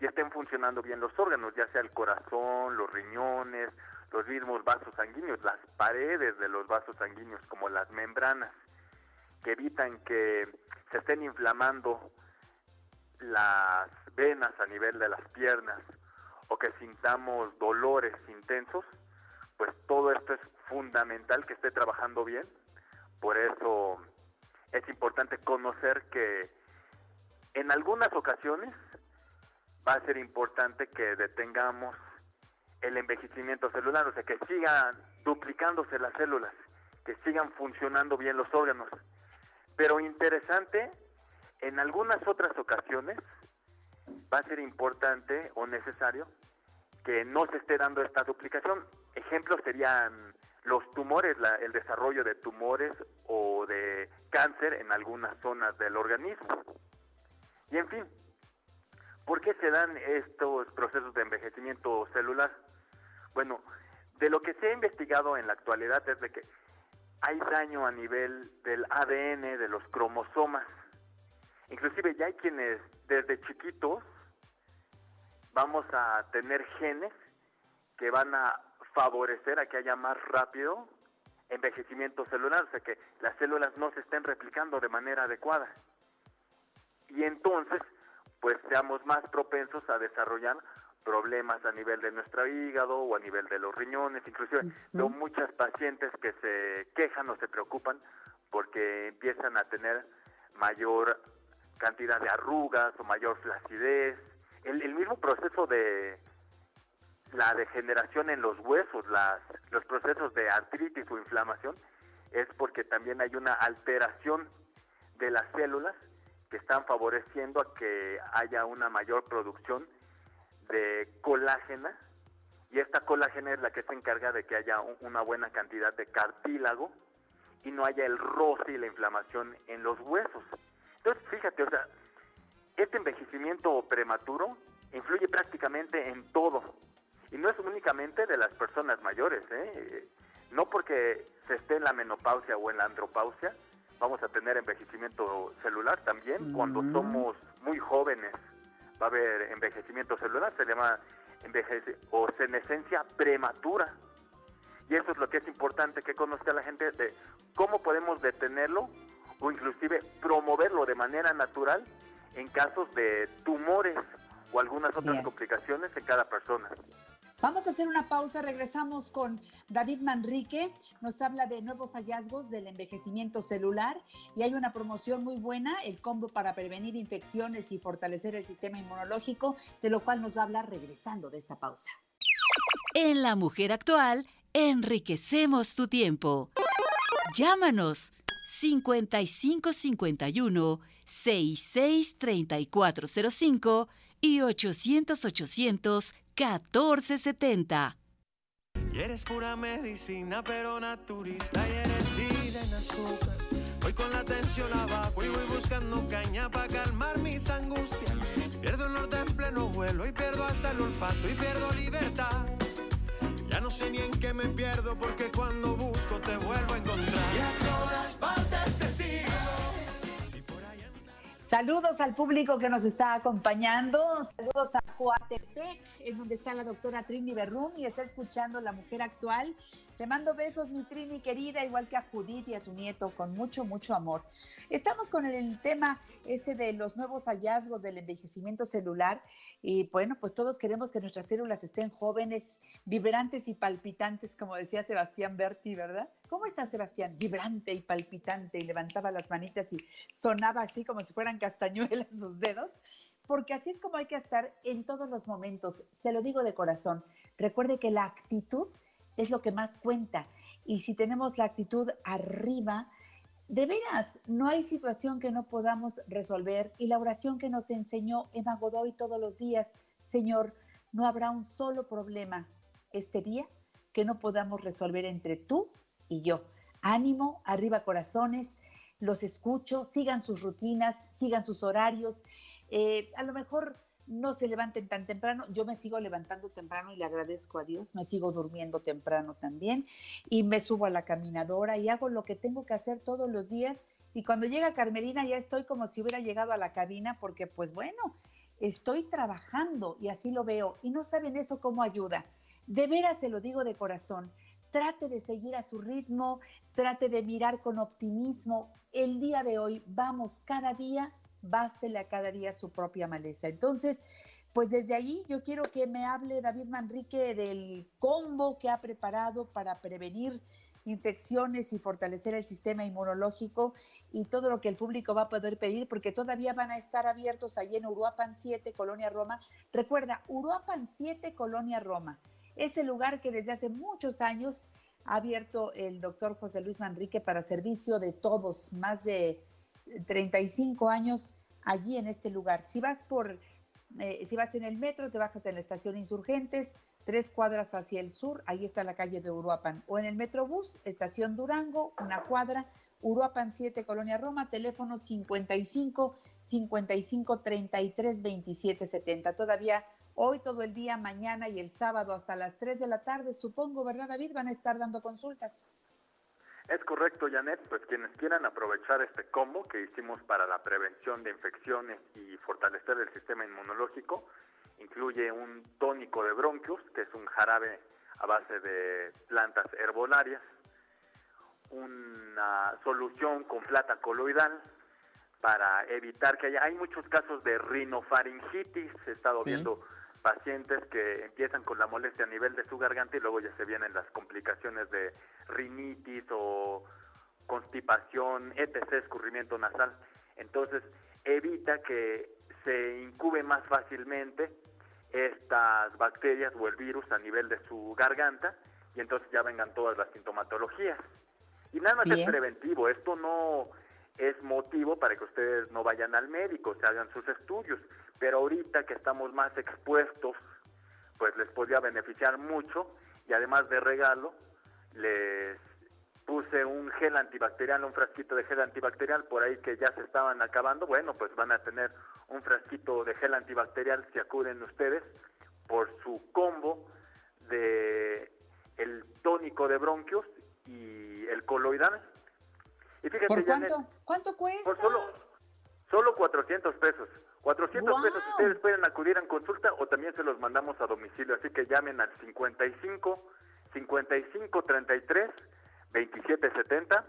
y estén funcionando bien los órganos, ya sea el corazón, los riñones, los mismos vasos sanguíneos, las paredes de los vasos sanguíneos, como las membranas, que evitan que se estén inflamando las venas a nivel de las piernas o que sintamos dolores intensos, pues todo esto es fundamental que esté trabajando bien. Por eso es importante conocer que en algunas ocasiones va a ser importante que detengamos el envejecimiento celular, o sea, que sigan duplicándose las células, que sigan funcionando bien los órganos. Pero interesante, en algunas otras ocasiones va a ser importante o necesario que no se esté dando esta duplicación. Ejemplos serían los tumores, la- el desarrollo de tumores o de cáncer en algunas zonas del organismo. Y en fin, ¿por qué se dan estos procesos de envejecimiento celular? Bueno, de lo que se ha investigado en la actualidad es de que hay daño a nivel del ADN, de los cromosomas. Inclusive ya hay quienes desde chiquitos vamos a tener genes que van a favorecer a que haya más rápido envejecimiento celular, o sea que las células no se estén replicando de manera adecuada. Y entonces, pues seamos más propensos a desarrollar problemas a nivel de nuestro hígado o a nivel de los riñones, inclusive veo muchas pacientes que se quejan o se preocupan porque empiezan a tener mayor cantidad de arrugas o mayor flacidez, el, el mismo proceso de la degeneración en los huesos, las, los procesos de artritis o inflamación, es porque también hay una alteración de las células que están favoreciendo a que haya una mayor producción de colágena y esta colágena es la que se encarga de que haya un- una buena cantidad de cartílago y no haya el roce y la inflamación en los huesos. Entonces, fíjate, o sea, este envejecimiento prematuro influye prácticamente en todo. Y no es únicamente de las personas mayores, ¿eh? No porque se esté en la menopausia o en la andropausia, vamos a tener envejecimiento celular también. Cuando somos muy jóvenes va a haber envejecimiento celular, se llama envejece o senescencia prematura. Y eso es lo que es importante que conozca la gente de cómo podemos detenerlo o inclusive promoverlo de manera natural en casos de tumores o algunas otras Bien. complicaciones en cada persona. Vamos a hacer una pausa, regresamos con David Manrique, nos habla de nuevos hallazgos del envejecimiento celular y hay una promoción muy buena, el combo para prevenir infecciones y fortalecer el sistema inmunológico, de lo cual nos va a hablar regresando de esta pausa. En La Mujer Actual, enriquecemos tu tiempo. Llámanos 5551 663405 y 800 800 1470. Y eres pura medicina, pero naturista y eres vida en azúcar. Voy con la tensión abajo y voy buscando caña para calmar mis angustias. Pierdo el norte en pleno vuelo y pierdo hasta el olfato y pierdo libertad. No sé ni en qué me pierdo porque cuando busco te vuelvo a encontrar. Y a todas partes te sigo. Saludos al público que nos está acompañando, saludos a Coatepec, en donde está la doctora Trini Berrum y está escuchando La Mujer Actual. Te mando besos, mi Trini querida, igual que a Judith y a tu nieto, con mucho, mucho amor. Estamos con el tema este de los nuevos hallazgos del envejecimiento celular y bueno, pues todos queremos que nuestras células estén jóvenes, vibrantes y palpitantes, como decía Sebastián Berti, ¿verdad? ¿Cómo está Sebastián? Vibrante y palpitante y levantaba las manitas y sonaba así como si fueran castañuelas (laughs) sus dedos, porque así es como hay que estar en todos los momentos. Se lo digo de corazón. Recuerde que la actitud es lo que más cuenta y si tenemos la actitud arriba, de veras, no hay situación que no podamos resolver y la oración que nos enseñó Emma Godoy todos los días, Señor, no habrá un solo problema este día que no podamos resolver entre tú y yo. Ánimo, arriba corazones, los escucho, sigan sus rutinas, sigan sus horarios. Eh, a lo mejor no se levanten tan temprano. Yo me sigo levantando temprano y le agradezco a Dios. Me sigo durmiendo temprano también y me subo a la caminadora y hago lo que tengo que hacer todos los días. Y cuando llega Carmelina ya estoy como si hubiera llegado a la cabina porque pues bueno, estoy trabajando y así lo veo. Y no saben eso cómo ayuda. De veras se lo digo de corazón. Trate de seguir a su ritmo, trate de mirar con optimismo. El día de hoy vamos cada día bástele a cada día su propia maleza. Entonces, pues desde ahí yo quiero que me hable David Manrique del combo que ha preparado para prevenir infecciones y fortalecer el sistema inmunológico y todo lo que el público va a poder pedir, porque todavía van a estar abiertos allí en Uruapan 7, Colonia Roma. Recuerda, Uruapan 7, Colonia Roma. Es el lugar que desde hace muchos años ha abierto el doctor José Luis Manrique para servicio de todos, más de 35 años allí en este lugar. Si vas por, eh, si vas en el metro, te bajas en la estación Insurgentes, tres cuadras hacia el sur, ahí está la calle de Uruapan. O en el Metrobús, estación Durango, una cuadra, Uruapan 7, Colonia Roma, teléfono 55 55 33 27 70. Todavía hoy todo el día, mañana y el sábado hasta las 3 de la tarde, supongo, ¿verdad, David? Van a estar dando consultas. Es correcto, Janet, pues quienes quieran aprovechar este combo que hicimos para la prevención de infecciones y fortalecer el sistema inmunológico, incluye un tónico de bronquios, que es un jarabe a base de plantas herbolarias, una solución con plata coloidal para evitar que haya, hay muchos casos de rinofaringitis, he estado Sí. viendo pacientes que empiezan con la molestia a nivel de su garganta y luego ya se vienen las complicaciones de rinitis o constipación, etc., escurrimiento nasal. Entonces, evita que se incube más fácilmente estas bacterias o el virus a nivel de su garganta y entonces ya vengan todas las sintomatologías. Y nada más es preventivo, esto no es motivo para que ustedes no vayan al médico, se hagan sus estudios, pero ahorita que estamos más expuestos, pues les podría beneficiar mucho y además de regalo, les puse un gel antibacterial, un frasquito de gel antibacterial por ahí que ya se estaban acabando, bueno, pues van a tener un frasquito de gel antibacterial si acuden ustedes por su combo de el tónico de bronquios y el coloidal. Y fíjate, ¿Por Janet, cuánto? ¿Cuánto cuesta? por solo, solo 400 pesos. 400 ¡Guau! pesos ustedes pueden acudir en consulta o también se los mandamos a domicilio. Así que llamen al 55 55 33 27 70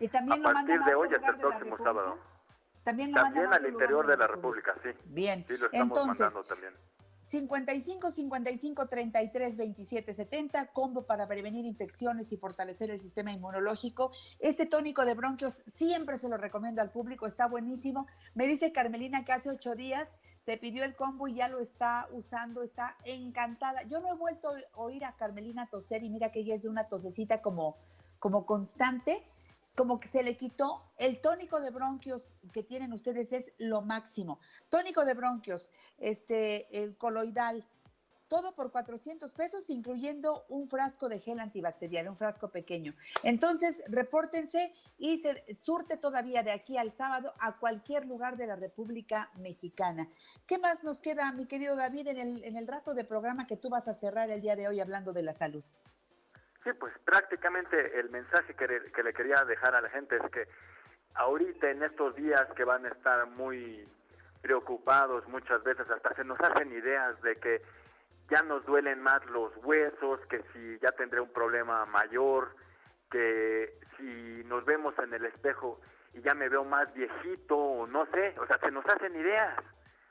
Y también a lo partir de hoy hasta el próximo sábado. También lo También al interior de la República, sí. Bien. Sí, lo estamos Entonces, mandando también. 55 55 33 27 70, combo para prevenir infecciones y fortalecer el sistema inmunológico. Este tónico de bronquios siempre se lo recomiendo al público, está buenísimo. Me dice Carmelina que hace ocho días te pidió el combo y ya lo está usando, está encantada. Yo no he vuelto a oír a Carmelina toser y mira que ella es de una tosecita como, como constante como que se le quitó el tónico de bronquios que tienen ustedes es lo máximo. Tónico de bronquios, este, el coloidal, todo por 400 pesos, incluyendo un frasco de gel antibacterial, un frasco pequeño. Entonces, repórtense y se surte todavía de aquí al sábado a cualquier lugar de la República Mexicana. ¿Qué más nos queda, mi querido David, en el, en el rato de programa que tú vas a cerrar el día de hoy hablando de la salud? Sí, pues prácticamente el mensaje que le, que le quería dejar a la gente es que ahorita en estos días que van a estar muy preocupados muchas veces hasta se nos hacen ideas de que ya nos duelen más los huesos, que si ya tendré un problema mayor, que si nos vemos en el espejo y ya me veo más viejito, o no sé, o sea, se nos hacen ideas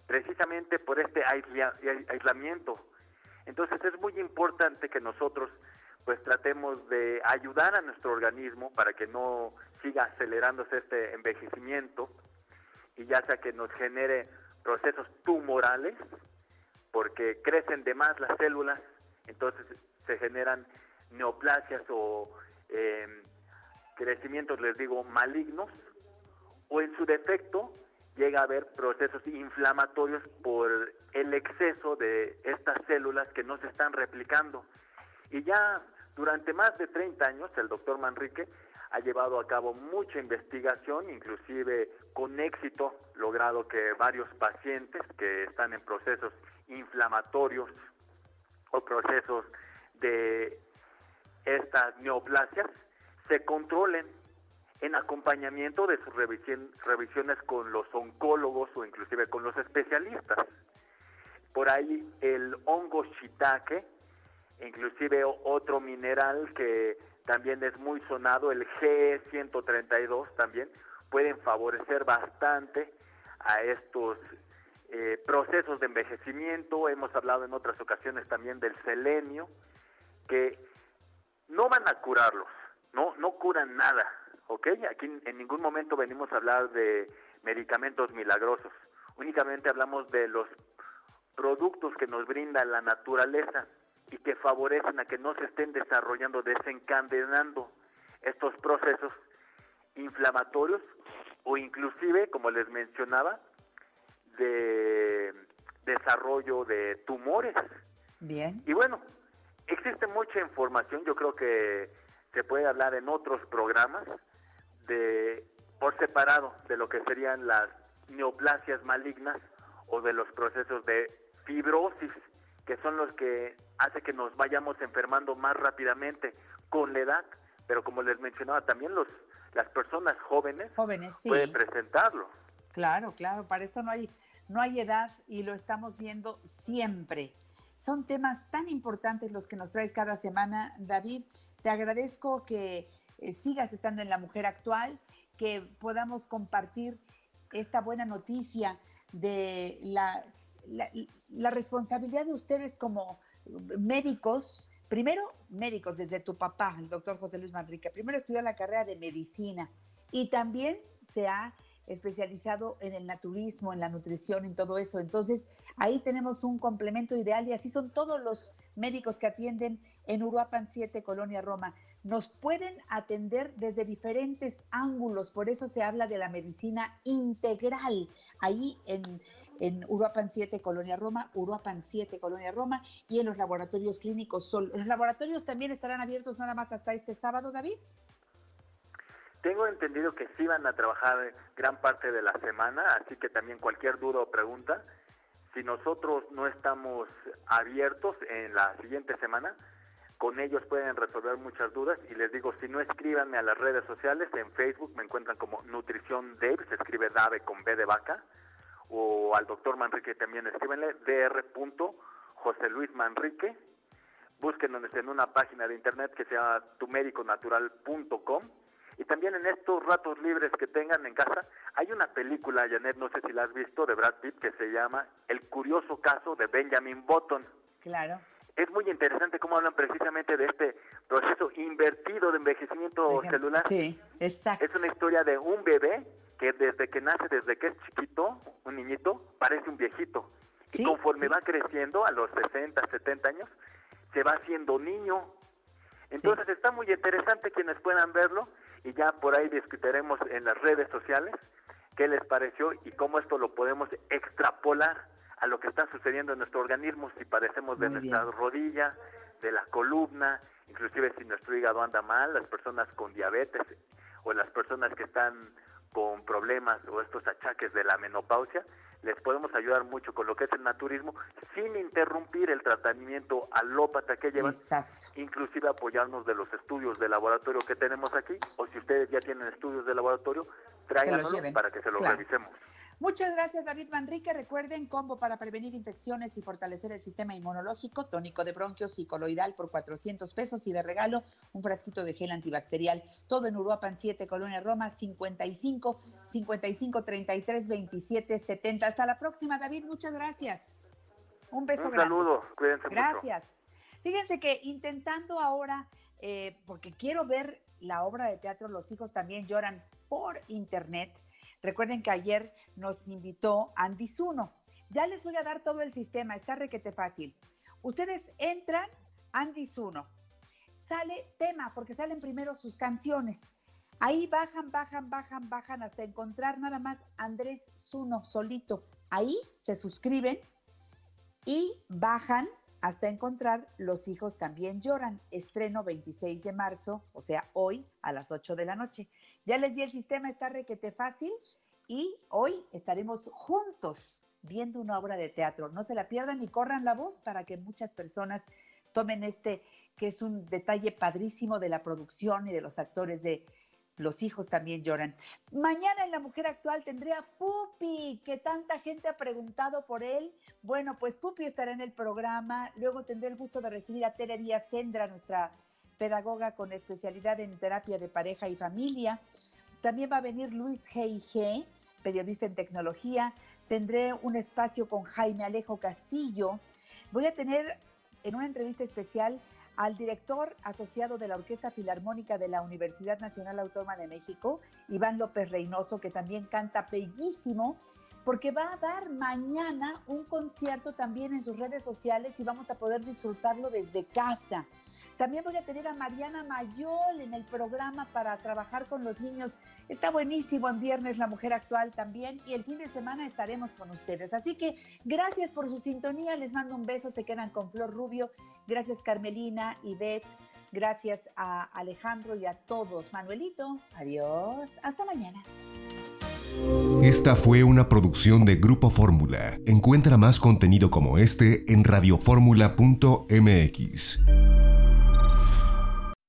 precisamente por este aisla- aislamiento. Entonces es muy importante que nosotros pues tratemos de ayudar a nuestro organismo para que no siga acelerándose este envejecimiento y ya sea que nos genere procesos tumorales porque crecen de más las células, entonces se generan neoplasias o eh, crecimientos, les digo, malignos, o en su defecto llega a haber procesos inflamatorios por el exceso de estas células que no se están replicando. Y ya durante más de 30 años, el doctor Manrique ha llevado a cabo mucha investigación, inclusive con éxito, logrado que varios pacientes que están en procesos inflamatorios o procesos de estas neoplasias se controlen en acompañamiento de sus revisiones con los oncólogos o inclusive con los especialistas. Por ahí el hongo shiitake, inclusive otro mineral que también es muy sonado, el G132 también, pueden favorecer bastante a estos eh, procesos de envejecimiento. Hemos hablado en otras ocasiones también del selenio, que no van a curarlos, no, no curan nada, ¿ok? Aquí en ningún momento venimos a hablar de medicamentos milagrosos, únicamente hablamos de los productos que nos brinda la naturaleza y que favorecen a que no se estén desarrollando, desencadenando estos procesos inflamatorios o inclusive, como les mencionaba, de desarrollo de tumores. Bien. Y bueno, existe mucha información, yo creo que se puede hablar en otros programas de por separado de lo que serían las neoplasias malignas o de los procesos de fibrosis, que son los que hace que nos vayamos enfermando más rápidamente con la edad, pero como les mencionaba, también los las personas jóvenes, Jóvenes, sí. pueden presentarlo. Claro, claro, para esto no hay, no hay edad y lo estamos viendo siempre. Son temas tan importantes los que nos traes cada semana, David. Te agradezco que eh, sigas estando en La Mujer Actual, que podamos compartir esta buena noticia de la, la, responsabilidad de ustedes como médicos. Primero, médicos, desde tu papá, el doctor José Luis Manrique. Primero estudió la carrera de medicina y también se ha especializado en el naturismo, en la nutrición, en todo eso. Entonces, ahí tenemos un complemento ideal y así son todos los médicos que atienden en Uruapan 7, Colonia Roma. Nos pueden atender desde diferentes ángulos, por eso se habla de la medicina integral. Ahí en, en Uruapan 7, Colonia Roma, Uruapan 7, Colonia Roma y en los laboratorios clínicos Sol. ¿Los laboratorios también estarán abiertos nada más hasta este sábado, David? Tengo entendido que sí van a trabajar gran parte de la semana, así que también cualquier duda o pregunta, si nosotros no estamos abiertos en la siguiente semana, con ellos pueden resolver muchas dudas. Y les digo, si no escríbanme a las redes sociales, en Facebook me encuentran como Nutrición Dave, se escribe Dave con B de vaca, o al doctor Manrique también escríbenle, dr. José Luis Manrique, búsquenos en una página de internet que se llama tumediconatural.com y también en estos ratos libres que tengan en casa, hay una película, Janet, no sé si la has visto, de Brad Pitt, que se llama El curioso caso de Benjamin Button. Claro. Es muy interesante cómo hablan precisamente de este proceso invertido de envejecimiento Dejen- celular. Sí, exacto. Es una historia de un bebé que desde que nace, desde que es chiquito, un niñito, parece un viejito. Sí, y conforme sí. va creciendo, a los 60, 70 años, se va haciendo niño. Entonces está muy interesante quienes puedan verlo y ya por ahí discutiremos en las redes sociales qué les pareció y cómo esto lo podemos extrapolar a lo que está sucediendo en nuestro organismo, si padecemos de Muy nuestra bien. rodilla, de la columna, inclusive si nuestro hígado anda mal, las personas con diabetes o las personas que están con problemas o estos achaques de la menopausia, les podemos ayudar mucho con lo que es el naturismo sin interrumpir el tratamiento alópata que llevan, Exacto. inclusive apoyarnos de los estudios de laboratorio que tenemos aquí, o si ustedes ya tienen estudios de laboratorio, tráiganos lleven. para que se los Claro. revisemos. Muchas gracias, David Manrique. Recuerden, combo para prevenir infecciones y fortalecer el sistema inmunológico, tónico de bronquios y coloidal por 400 pesos y de regalo un frasquito de gel antibacterial. Todo en Uruapan 7, Colonia Roma, 55 55 33 27 70. Hasta la próxima, David. Muchas gracias. Un beso Un grande. saludo, mucho. Gracias. Fíjense que intentando ahora, eh, porque quiero ver la obra de teatro Los hijos también lloran por internet. Recuerden que ayer nos invitó Andy Zuno. Ya les voy a dar todo el sistema, está requete fácil. Ustedes entran, Andy Zuno. Sale tema, porque salen primero sus canciones. Ahí bajan, bajan, bajan, bajan hasta encontrar nada más Andrés Zuno solito. Ahí se suscriben y bajan hasta encontrar Los hijos también lloran. Estreno 26 de marzo, o sea, hoy a las 8 de la noche. Ya les di el sistema, está requete fácil y hoy estaremos juntos viendo una obra de teatro. No se la pierdan y corran la voz para que muchas personas tomen este, que es un detalle padrísimo de la producción y de los actores de Los hijos también lloran. Mañana en La Mujer Actual tendré a Pupi, que tanta gente ha preguntado por él. Bueno, pues Pupi estará en el programa. Luego tendré el gusto de recibir a Tere Díaz Sendra, nuestra pedagoga con especialidad en terapia de pareja y familia. También va a venir Luis G.I.G., periodista en tecnología. Tendré un espacio con Jaime Alejo Castillo. Voy a tener en una entrevista especial al director asociado de la Orquesta Filarmónica de la Universidad Nacional Autónoma de México, Iván López Reynoso, que también canta bellísimo, porque va a dar mañana un concierto también en sus redes sociales y vamos a poder disfrutarlo desde casa. También voy a tener a Mariana Mayol en el programa para trabajar con los niños. Está buenísimo en viernes La Mujer Actual también y el fin de semana estaremos con ustedes. Así que gracias por su sintonía. Les mando un beso. Se quedan con Flor Rubio. Gracias Carmelina Beth. Gracias a Alejandro y a todos. Manuelito, adiós. Hasta mañana. Esta fue una producción de Grupo Fórmula. Encuentra más contenido como este en radioformula.mx.